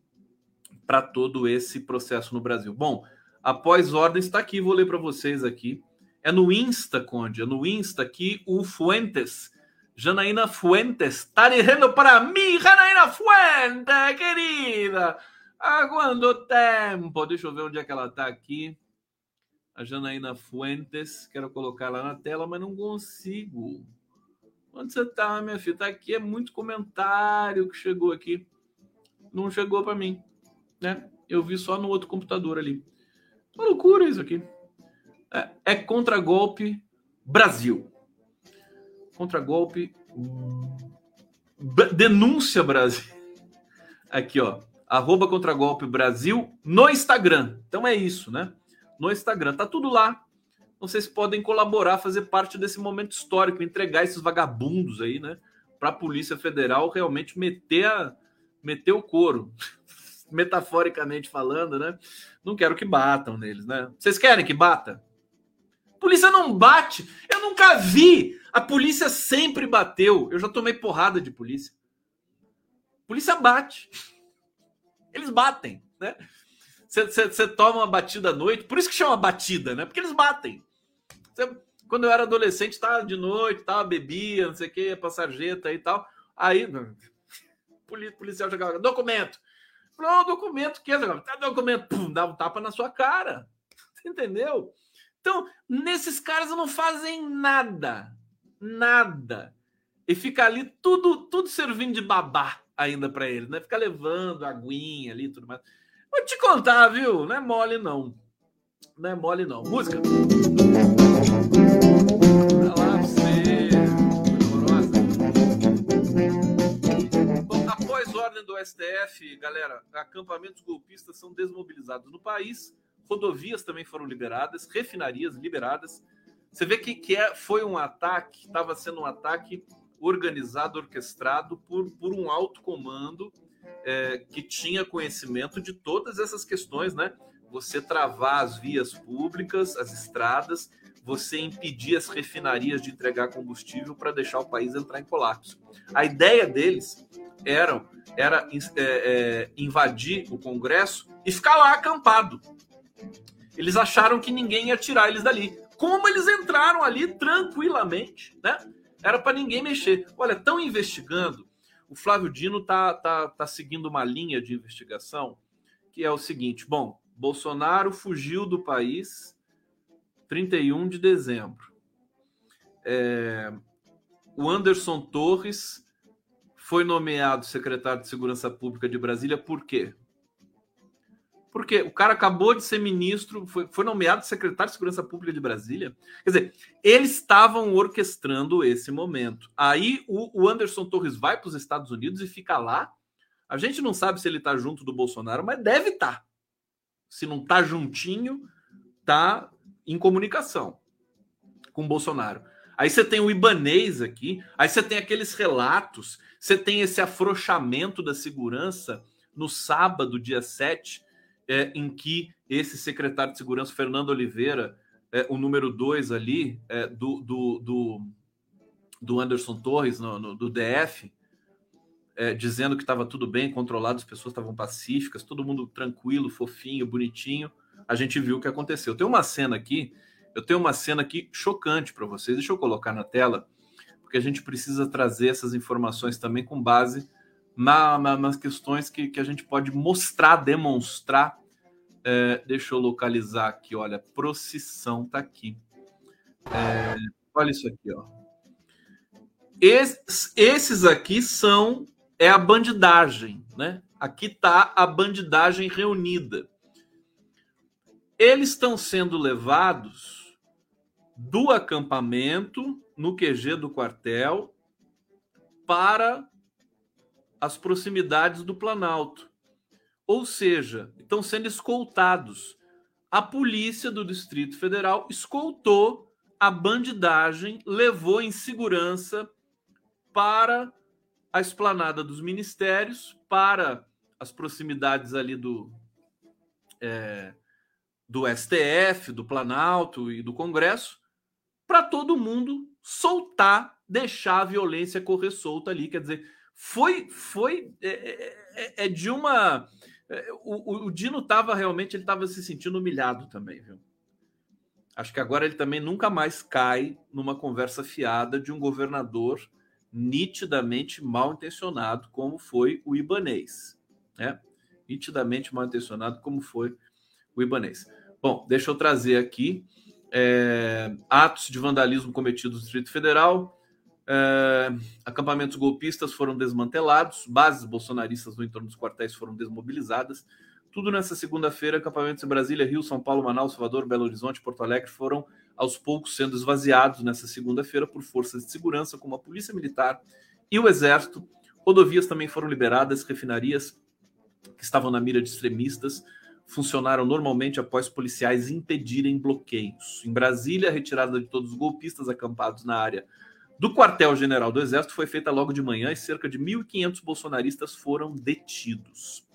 para todo esse processo no Brasil. Bom, após ordem está aqui, vou ler para vocês aqui. É no Insta, Conde, é no Insta que o Fuentes, Janaína Fuentes, está dizendo para mim, Janaína Fuentes, querida, há quanto tempo? Deixa eu ver onde é que ela está aqui. A Janaína Fuentes, quero colocar ela na tela, mas não consigo. Onde você está, minha filha? Está aqui, é muito comentário que chegou aqui. Não chegou para mim, né? Eu vi só no outro computador ali. Uma loucura isso aqui. É, é contra-golpe Brasil. Contra-golpe. Denúncia Brasil. Aqui, ó. Arroba contra-golpe Brasil no Instagram. Então é isso, né? No Instagram. Tá tudo lá. Vocês podem colaborar, fazer parte desse momento histórico, entregar esses vagabundos aí, né? Para a Polícia Federal realmente meter, a, meter o couro metaforicamente falando, né? Não quero que batam neles, né? Vocês querem que bata? Polícia não bate. Eu nunca vi. A polícia sempre bateu. Eu já tomei porrada de polícia. Polícia bate. Eles batem, né? Você toma uma batida à noite, por isso que chama batida, né? Porque eles batem. Quando eu era adolescente, tava de noite, tava, bebia, não sei o que, passarjeta e tal. Aí, policial chegava, documento. Falou, documento que? Tá documento, pum, dá um tapa na sua cara. Entendeu? Então, nesses caras não fazem nada. Nada. E fica ali tudo tudo servindo de babá ainda para eles, né? Fica levando aguinha ali tudo mais. Vou te contar, viu? Não é mole, não. Não é mole, não. Música. Ordem do STF, galera, acampamentos golpistas são desmobilizados no país, rodovias também foram liberadas, refinarias liberadas. Você vê que, que é, foi um ataque, estava sendo um ataque organizado, orquestrado por, por um alto comando é, que tinha conhecimento de todas essas questões, né? Você travar as vias públicas, as estradas, você impedir as refinarias de entregar combustível para deixar o país entrar em colapso. A ideia deles era, era é, é, invadir o Congresso e ficar lá acampado. Eles acharam que ninguém ia tirar eles dali. Como eles entraram ali tranquilamente, né? Era para ninguém mexer. Olha, estão investigando. O Flávio Dino tá, tá, tá seguindo uma linha de investigação que é o seguinte: bom, Bolsonaro fugiu do país 31 de dezembro. É, o Anderson Torres foi nomeado secretário de Segurança Pública de Brasília por quê? Porque o cara acabou de ser ministro, foi, foi nomeado secretário de Segurança Pública de Brasília. Quer dizer, eles estavam orquestrando esse momento. Aí o, o Anderson Torres vai para os Estados Unidos e fica lá. A gente não sabe se ele está junto do Bolsonaro, mas deve estar. Tá. Se não está juntinho, está em comunicação com o Bolsonaro. Aí você tem o Ibanês aqui, aí você tem aqueles relatos, você tem esse afrouxamento da segurança no sábado, dia 7, é, em que esse secretário de segurança, Fernando Oliveira, é, o número 2 ali, é, do, do, do, do, Anderson Torres, no, no do DF, é, dizendo que estava tudo bem, controlado, as pessoas estavam pacíficas, todo mundo tranquilo, fofinho, bonitinho. A gente viu o que aconteceu. Tem uma cena aqui eu tenho uma cena aqui chocante para vocês. Deixa eu colocar na tela, porque a gente precisa trazer essas informações também com base na, na, nas questões que, que a gente pode mostrar, demonstrar. É, deixa eu localizar aqui, olha, procissão tá aqui. É, olha isso aqui, ó. Es, esses aqui são é a bandidagem, né? Aqui tá a bandidagem reunida. Eles estão sendo levados do acampamento no QG do quartel para as proximidades do Planalto. Ou seja, estão sendo escoltados. A polícia do Distrito Federal escoltou a bandidagem, levou em segurança para a esplanada dos ministérios, para as proximidades ali do, é, do STF, do Planalto e do Congresso, para todo mundo soltar, deixar a violência correr solta ali. Quer dizer, foi, foi é, é, é, é de uma. É, o, o Dino estava realmente, ele estava se sentindo humilhado também, viu? Acho que agora ele também nunca mais cai numa conversa fiada de um governador nitidamente mal intencionado, como foi o Ibanês, né? Nitidamente mal intencionado, como foi o Ibanês. Bom, deixa eu trazer aqui é, atos de vandalismo cometidos no Distrito Federal. É, acampamentos golpistas foram desmantelados, bases bolsonaristas no entorno dos quartéis foram desmobilizadas. Tudo nessa segunda-feira, acampamentos em Brasília, Rio, São Paulo, Manaus, Salvador, Belo Horizonte, Porto Alegre foram aos poucos sendo esvaziados nessa segunda-feira por forças de segurança, como a Polícia Militar e o Exército. Rodovias também foram liberadas, refinarias que estavam na mira de extremistas funcionaram normalmente após policiais impedirem bloqueios. Em Brasília, a retirada de todos os golpistas acampados na área do quartel-general do Exército foi feita logo de manhã e cerca de 1.500 bolsonaristas foram detidos.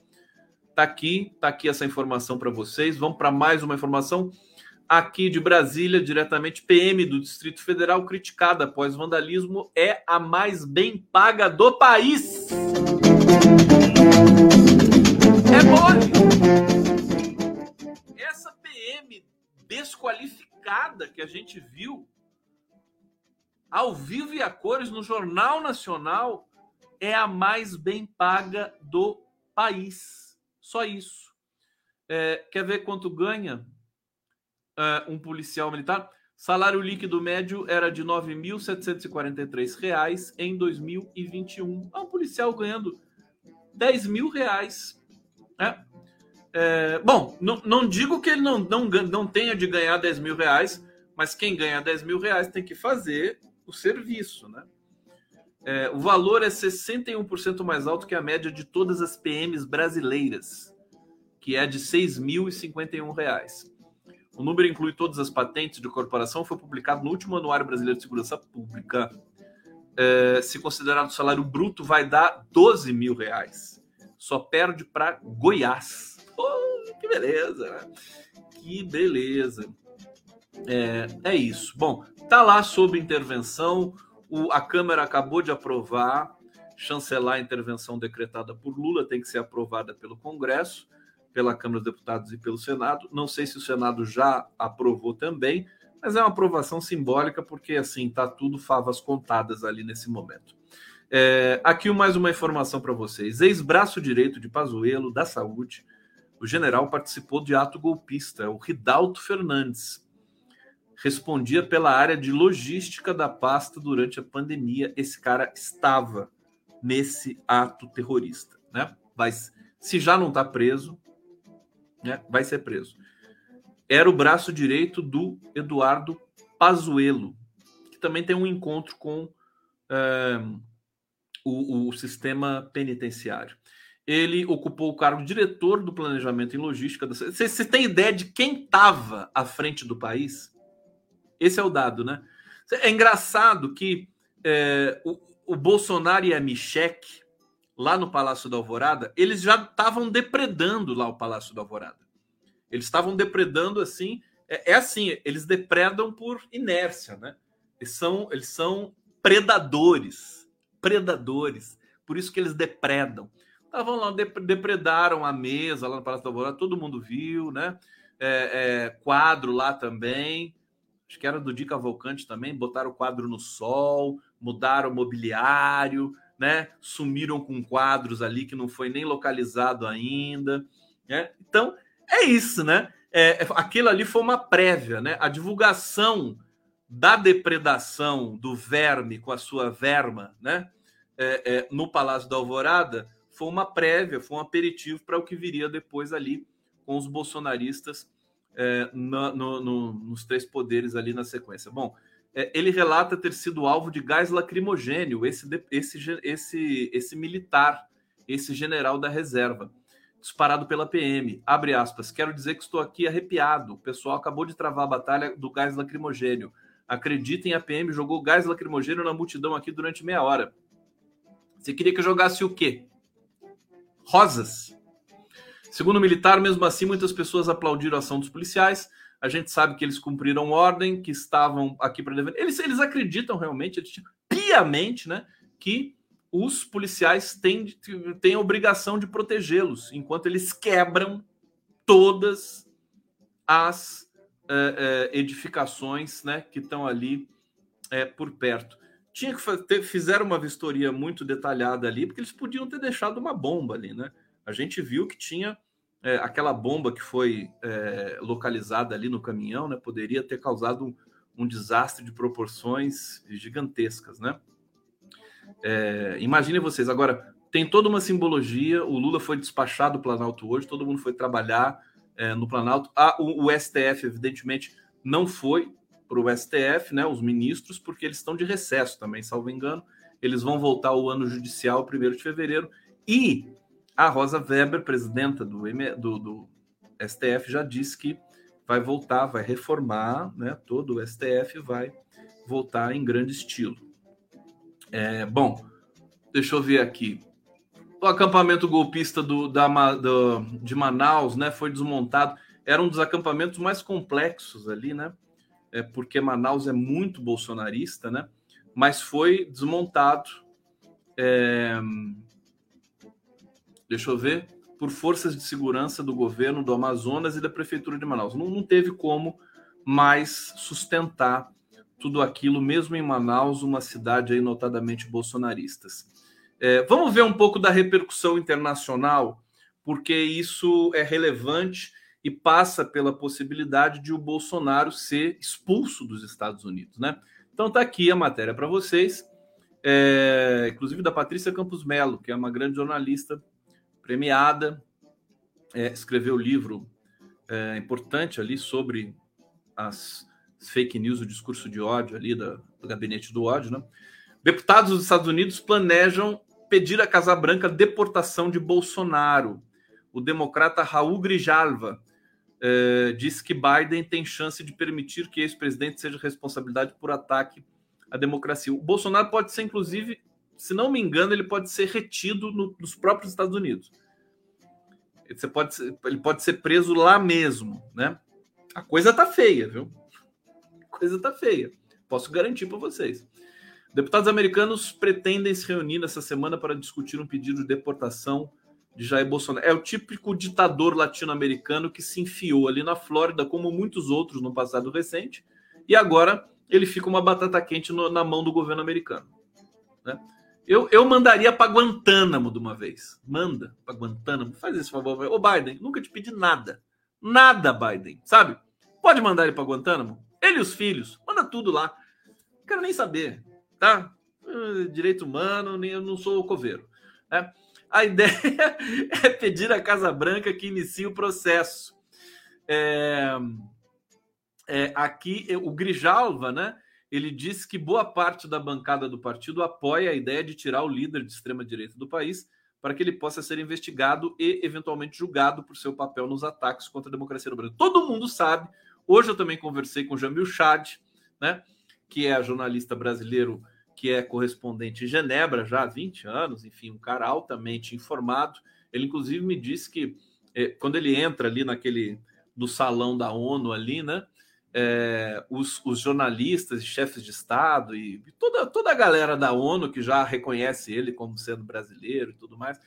Tá aqui, tá aqui essa informação para vocês. Vamos para mais uma informação aqui de Brasília, diretamente PM do Distrito Federal criticada após vandalismo é a mais bem paga do país. Desqualificada que a gente viu ao vivo e a cores no Jornal Nacional é a mais bem paga do país. Só isso. É, quer ver quanto ganha é, um policial militar? Salário líquido médio era de R$ 9.743 em 2021. É um policial ganhando 10 mil reais. Né? É, bom, não, não, digo que ele não, não, não tenha de ganhar 10 mil reais, mas quem ganha 10 mil reais tem que fazer o serviço, né? É, o valor é 61% mais alto que a média de todas as PMs brasileiras, que é de R$ 6.051. O número inclui todas as patentes de corporação, foi publicado no último Anuário Brasileiro de Segurança Pública. É, se considerado o salário bruto, vai dar 12 mil reais. Só perde para Goiás Que beleza, né? Que beleza. É, é isso. Bom, tá lá sob intervenção. O, a Câmara acabou de aprovar, chancelar a intervenção decretada por Lula, tem que ser aprovada pelo Congresso, pela Câmara dos Deputados e pelo Senado. Não sei se o Senado já aprovou também, mas é uma aprovação simbólica, porque assim tá tudo favas contadas ali nesse momento. É, aqui mais uma informação para vocês. Ex-braço direito de Pazuello da Saúde o general participou de ato golpista, o Ridalto Fernandes. Respondia pela área de logística da pasta durante a pandemia. Esse cara estava nesse ato terrorista, né? Vai, se já não está preso, né? Vai ser preso. Era o braço direito do Eduardo Pazuello, que também tem um encontro com é, o, o sistema penitenciário ele ocupou o cargo de diretor do planejamento em logística. Você, você tem ideia de quem estava à frente do país? Esse é o dado, né? É engraçado que é, o, o, Bolsonaro e a Michek, lá no Palácio da Alvorada, eles já estavam depredando lá o Palácio da Alvorada. Eles estavam depredando assim. É, é, assim, eles depredam por inércia, né? Eles são, eles são predadores. Predadores. Por isso que eles depredam. Estavam lá, depredaram a mesa lá no Palácio da Alvorada, todo mundo viu, né? É, é, quadro lá também, acho que era do Di Cavalcante também, botaram o quadro no sol, mudaram o mobiliário, né? Sumiram com quadros ali que não foi nem localizado ainda, né? Então, é isso, né? É aquilo ali foi uma prévia, né? A divulgação da depredação do verme com a sua verma, né? É, é, no Palácio da Alvorada foi uma prévia, foi um aperitivo para o que viria depois ali com os bolsonaristas é, no, no, no, nos três poderes ali na sequência. Bom, é, ele relata ter sido alvo de gás lacrimogênio, esse, esse, esse, esse militar, esse general da reserva, disparado pela PM. Abre aspas, quero dizer que estou aqui arrepiado. O pessoal acabou de travar a batalha do gás lacrimogênio. Acreditem, a PM jogou gás lacrimogênio na multidão aqui durante meia hora. Você queria que eu jogasse o quê? Rosas. Segundo o militar, mesmo assim, muitas pessoas aplaudiram a ação dos policiais. A gente sabe que eles cumpriram ordem, que estavam aqui para defender. Eles, eles acreditam realmente, piamente, né, que os policiais têm, têm a obrigação de protegê-los, enquanto eles quebram todas as é, é, edificações né, que estão ali é, por perto. Tinha que fazer, fizeram uma vistoria muito detalhada ali, porque eles podiam ter deixado uma bomba ali, né? A gente viu que tinha é, aquela bomba que foi é, localizada ali no caminhão, né, poderia ter causado um, um desastre de proporções gigantescas, né? É, imaginem vocês, agora tem toda uma simbologia. O Lula foi despachado do Planalto hoje, todo mundo foi trabalhar é, no Planalto. Ah, o, o, STF, evidentemente, não foi para o STF, né? Os ministros, porque eles estão de recesso também, salvo engano. Eles vão voltar o ano judicial, 1 de fevereiro. E a Rosa Weber, presidenta do, do, do STF, já disse que vai voltar, vai reformar, né? Todo o STF vai voltar em grande estilo. É, bom, deixa eu ver aqui. O acampamento golpista do, da, do, de Manaus, né, foi desmontado. Era um dos acampamentos mais complexos ali, né? É porque Manaus é muito bolsonarista, né? Mas foi desmontado. É, deixa eu ver, por forças de segurança do governo do Amazonas e da prefeitura de Manaus. Não, não teve como mais sustentar tudo aquilo, mesmo em Manaus, uma cidade aí notadamente bolsonaristas. É, vamos ver um pouco da repercussão internacional, porque isso é relevante e passa pela possibilidade de o Bolsonaro ser expulso dos Estados Unidos, né? Então tá aqui a matéria para vocês, é, inclusive da Patrícia Campos Melo, que é uma grande jornalista premiada, é, escreveu livro é, importante ali sobre as fake news, o discurso de ódio ali da, do gabinete do ódio, né? Deputados dos Estados Unidos planejam pedir à Casa Branca deportação de Bolsonaro. O democrata Raul Grijalva é, disse que Biden tem chance de permitir que esse presidente seja responsabilidade por ataque à democracia. O Bolsonaro pode ser, inclusive, se não me engano, ele pode ser retido no, nos próprios Estados Unidos. Você pode ele pode ser preso lá mesmo, né? A coisa tá feia, viu? A coisa tá feia. Posso garantir para vocês. Deputados americanos pretendem se reunir nessa semana para discutir um pedido de deportação de Jair Bolsonaro. É o típico ditador latino-americano que se enfiou ali na Flórida, como muitos outros no passado recente, e agora ele fica uma batata quente no, na mão do governo americano. Né? Eu, eu mandaria para Guantánamo de uma vez. Manda para Guantánamo. Faz esse favor. Ô, Biden, nunca te pedi nada. Nada, Biden. Sabe? Pode mandar ele para Guantánamo. Ele e os filhos. Manda tudo lá. Não quero nem saber. Tá? Eh, direito humano, nem eu não sou coveiro. É. A ideia é pedir à Casa Branca que inicie o processo. É, é, aqui, o Grijalva, né? ele disse que boa parte da bancada do partido apoia a ideia de tirar o líder de extrema-direita do país para que ele possa ser investigado e eventualmente julgado por seu papel nos ataques contra a democracia no Brasil. Todo mundo sabe. Hoje eu também conversei com Jamil Chad, né, que é jornalista brasileiro que é correspondente em Genebra já há 20 anos, enfim, um cara altamente informado. Ele inclusive me disse que eh, quando ele entra ali naquele do salão da ONU ali, né, é, os, os, jornalistas e chefes de Estado e toda, toda a galera da ONU que já reconhece ele como sendo brasileiro e tudo mais,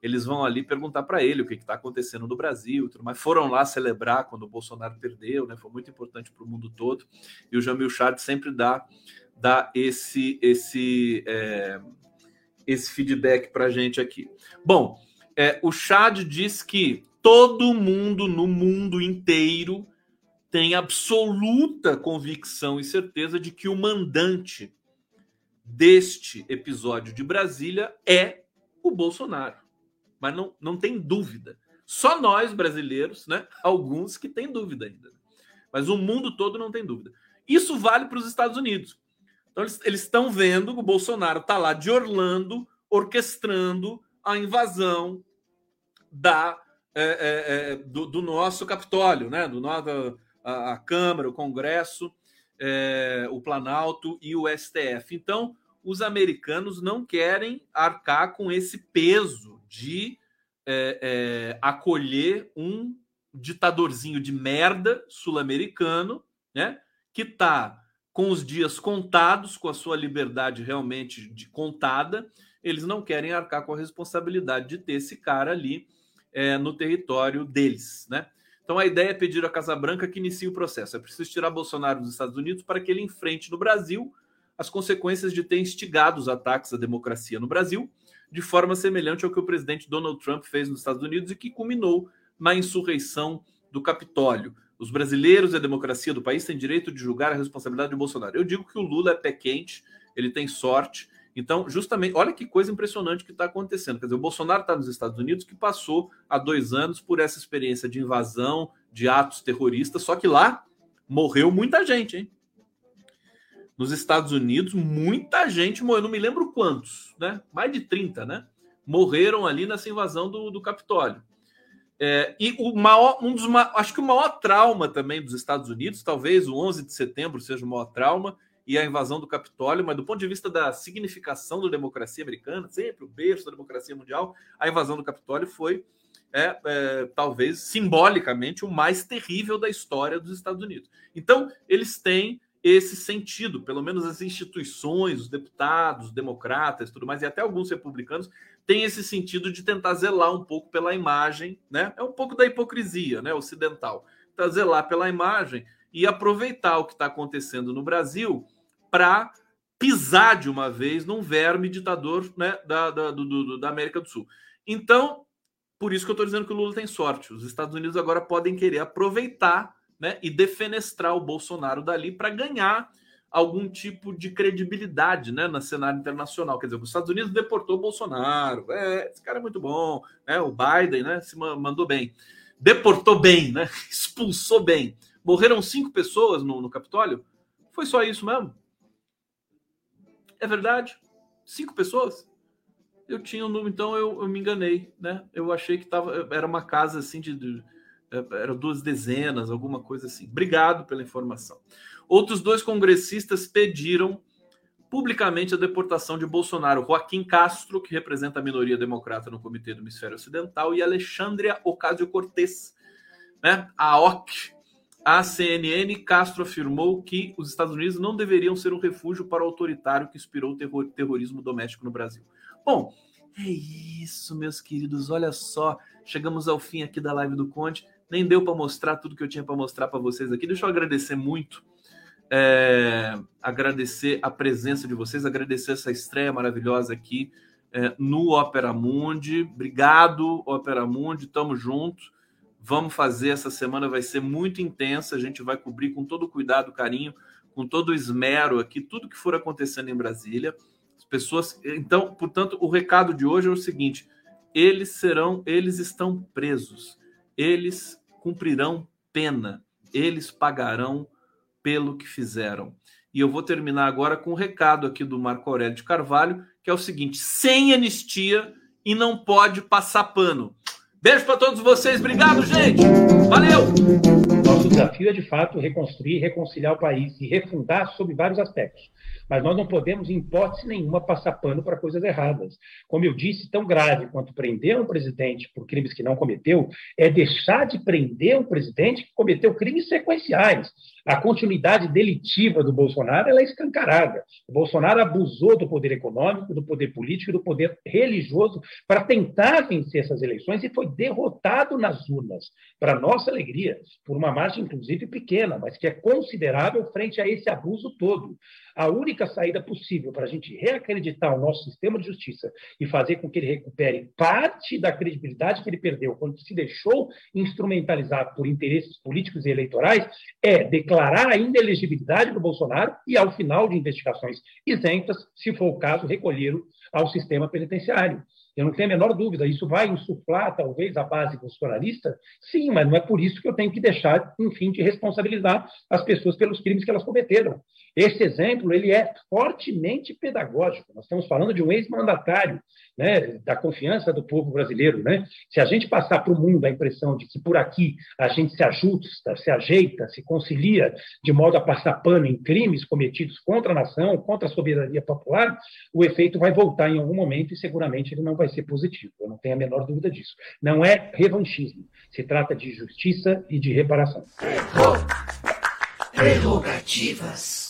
eles vão ali perguntar para ele o que está acontecendo no Brasil tudo mais. Foram lá celebrar quando o Bolsonaro perdeu, né? Foi muito importante para o mundo todo. E o Jamil Chad sempre dá, dá esse, esse, é, esse feedback para gente aqui. Bom, é, o Chad diz que todo mundo no mundo inteiro tem absoluta convicção e certeza de que o mandante deste episódio de Brasília é o Bolsonaro. Mas não, não tem dúvida. Só nós, brasileiros, né? Alguns que têm dúvida ainda. Mas o mundo todo não tem dúvida. Isso vale para os Estados Unidos. Então, eles estão vendo que o Bolsonaro está lá de Orlando, orquestrando a invasão da, é, é, é, do, do, nosso Capitólio, né? do nosso, a, a Câmara, o Congresso, é, o Planalto e o STF. Então, os americanos não querem arcar com esse peso de é, é, acolher um ditadorzinho de merda sul-americano, né? Que está com os dias contados, com a sua liberdade realmente de contada, eles não querem arcar com a responsabilidade de ter esse cara ali é, no território deles, né? Então a ideia é pedir à Casa Branca que inicie o processo. É preciso tirar Bolsonaro dos Estados Unidos para que ele enfrente no Brasil as consequências de ter instigado os ataques à democracia no Brasil, de forma semelhante ao que o presidente Donald Trump fez nos Estados Unidos e que culminou na insurreição do Capitólio. Os brasileiros e a democracia do país têm direito de julgar a responsabilidade de Bolsonaro. Eu digo que o Lula é pé quente, ele tem sorte. Então, justamente, olha que coisa impressionante que está acontecendo. Quer dizer, o Bolsonaro está nos Estados Unidos, que passou há dois anos por essa experiência de invasão, de atos terroristas, só que lá morreu muita gente, hein? nos Estados Unidos, muita gente morreu, não me lembro quantos, né? Mais de 30, né? Morreram ali nessa invasão do, do Capitólio. É, e o maior, um dos acho que o maior trauma também dos Estados Unidos, talvez o 11 de setembro seja o maior trauma e a invasão do Capitólio, mas do ponto de vista da significação da democracia americana, sempre o berço da democracia mundial, a invasão do Capitólio foi é, é, talvez simbolicamente o mais terrível da história dos Estados Unidos. Então, eles têm esse sentido, pelo menos as instituições, os deputados, os democratas, tudo mais, e até alguns republicanos têm esse sentido de tentar zelar um pouco pela imagem, né? É um pouco da hipocrisia, né, ocidental. Tentar zelar pela imagem e aproveitar o que está acontecendo no Brasil para pisar de uma vez num verme ditador né, da, da, do, do, da América do Sul. Então, por isso que eu estou dizendo que o Lula tem sorte. Os Estados Unidos agora podem querer aproveitar né, e defenestrar o Bolsonaro dali para ganhar algum tipo de credibilidade né, no cenário internacional. Quer dizer, os Estados Unidos deportou Bolsonaro, é, esse cara é muito bom, né, o Biden né, se mandou bem. Deportou bem, né, expulsou bem. Morreram cinco pessoas no, no Capitólio? Foi só isso mesmo? É verdade? Cinco pessoas? Eu tinha um número, então eu, eu me enganei, né? Eu achei que tava, era uma casa assim de, de eram duas dezenas, alguma coisa assim. Obrigado pela informação. Outros dois congressistas pediram publicamente a deportação de Bolsonaro, Joaquim Castro, que representa a minoria democrata no Comitê do Hemisfério Ocidental, e Alexandria Ocasio-Cortez, né? A OC. A CNN, Castro afirmou que os Estados Unidos não deveriam ser um refúgio para o autoritário que inspirou o terror, terrorismo doméstico no Brasil. Bom, é isso, meus queridos. Olha só, chegamos ao fim aqui da live do Conte nem deu para mostrar tudo que eu tinha para mostrar para vocês aqui. Deixa eu agradecer muito, é, agradecer a presença de vocês, agradecer essa estreia maravilhosa aqui é, no Opera Mundi. Obrigado, Opera Mundi, tamo junto. Vamos fazer essa semana, vai ser muito intensa. A gente vai cobrir com todo cuidado, carinho, com todo esmero aqui, tudo que for acontecendo em Brasília. As pessoas. Então, portanto, o recado de hoje é o seguinte: eles serão, eles estão presos. Eles cumprirão pena, eles pagarão pelo que fizeram. E eu vou terminar agora com um recado aqui do Marco Aurélio de Carvalho, que é o seguinte: sem anistia e não pode passar pano. Beijo para todos vocês, obrigado, gente. Valeu! Nosso desafio é, de fato, reconstruir, reconciliar o país e refundar sob vários aspectos. Mas nós não podemos, em hipótese nenhuma, passar pano para coisas erradas. Como eu disse, tão grave quanto prender um presidente por crimes que não cometeu é deixar de prender um presidente que cometeu crimes sequenciais. A continuidade delitiva do Bolsonaro é escancarada. O Bolsonaro abusou do poder econômico, do poder político e do poder religioso para tentar vencer essas eleições e foi derrotado nas urnas, para nossa alegria, por uma margem, inclusive, pequena, mas que é considerável frente a esse abuso todo. A única saída possível para a gente reacreditar o nosso sistema de justiça e fazer com que ele recupere parte da credibilidade que ele perdeu quando se deixou instrumentalizar por interesses políticos e eleitorais é declarar a inelegibilidade do Bolsonaro e, ao final de investigações isentas, se for o caso, recolhê-lo ao sistema penitenciário. Eu não tenho a menor dúvida. Isso vai insuflar, talvez, a base bolsonarista? Sim, mas não é por isso que eu tenho que deixar, enfim, de responsabilizar as pessoas pelos crimes que elas cometeram. Esse exemplo ele é fortemente pedagógico. Nós estamos falando de um ex-mandatário, né, da confiança do povo brasileiro. Né? Se a gente passar para o mundo a impressão de que por aqui a gente se ajusta, se ajeita, se concilia, de modo a passar pano em crimes cometidos contra a nação, contra a soberania popular, o efeito vai voltar em algum momento e seguramente ele não vai ser positivo. Eu não tenho a menor dúvida disso. Não é revanchismo. Se trata de justiça e de reparação. Prerrogativas.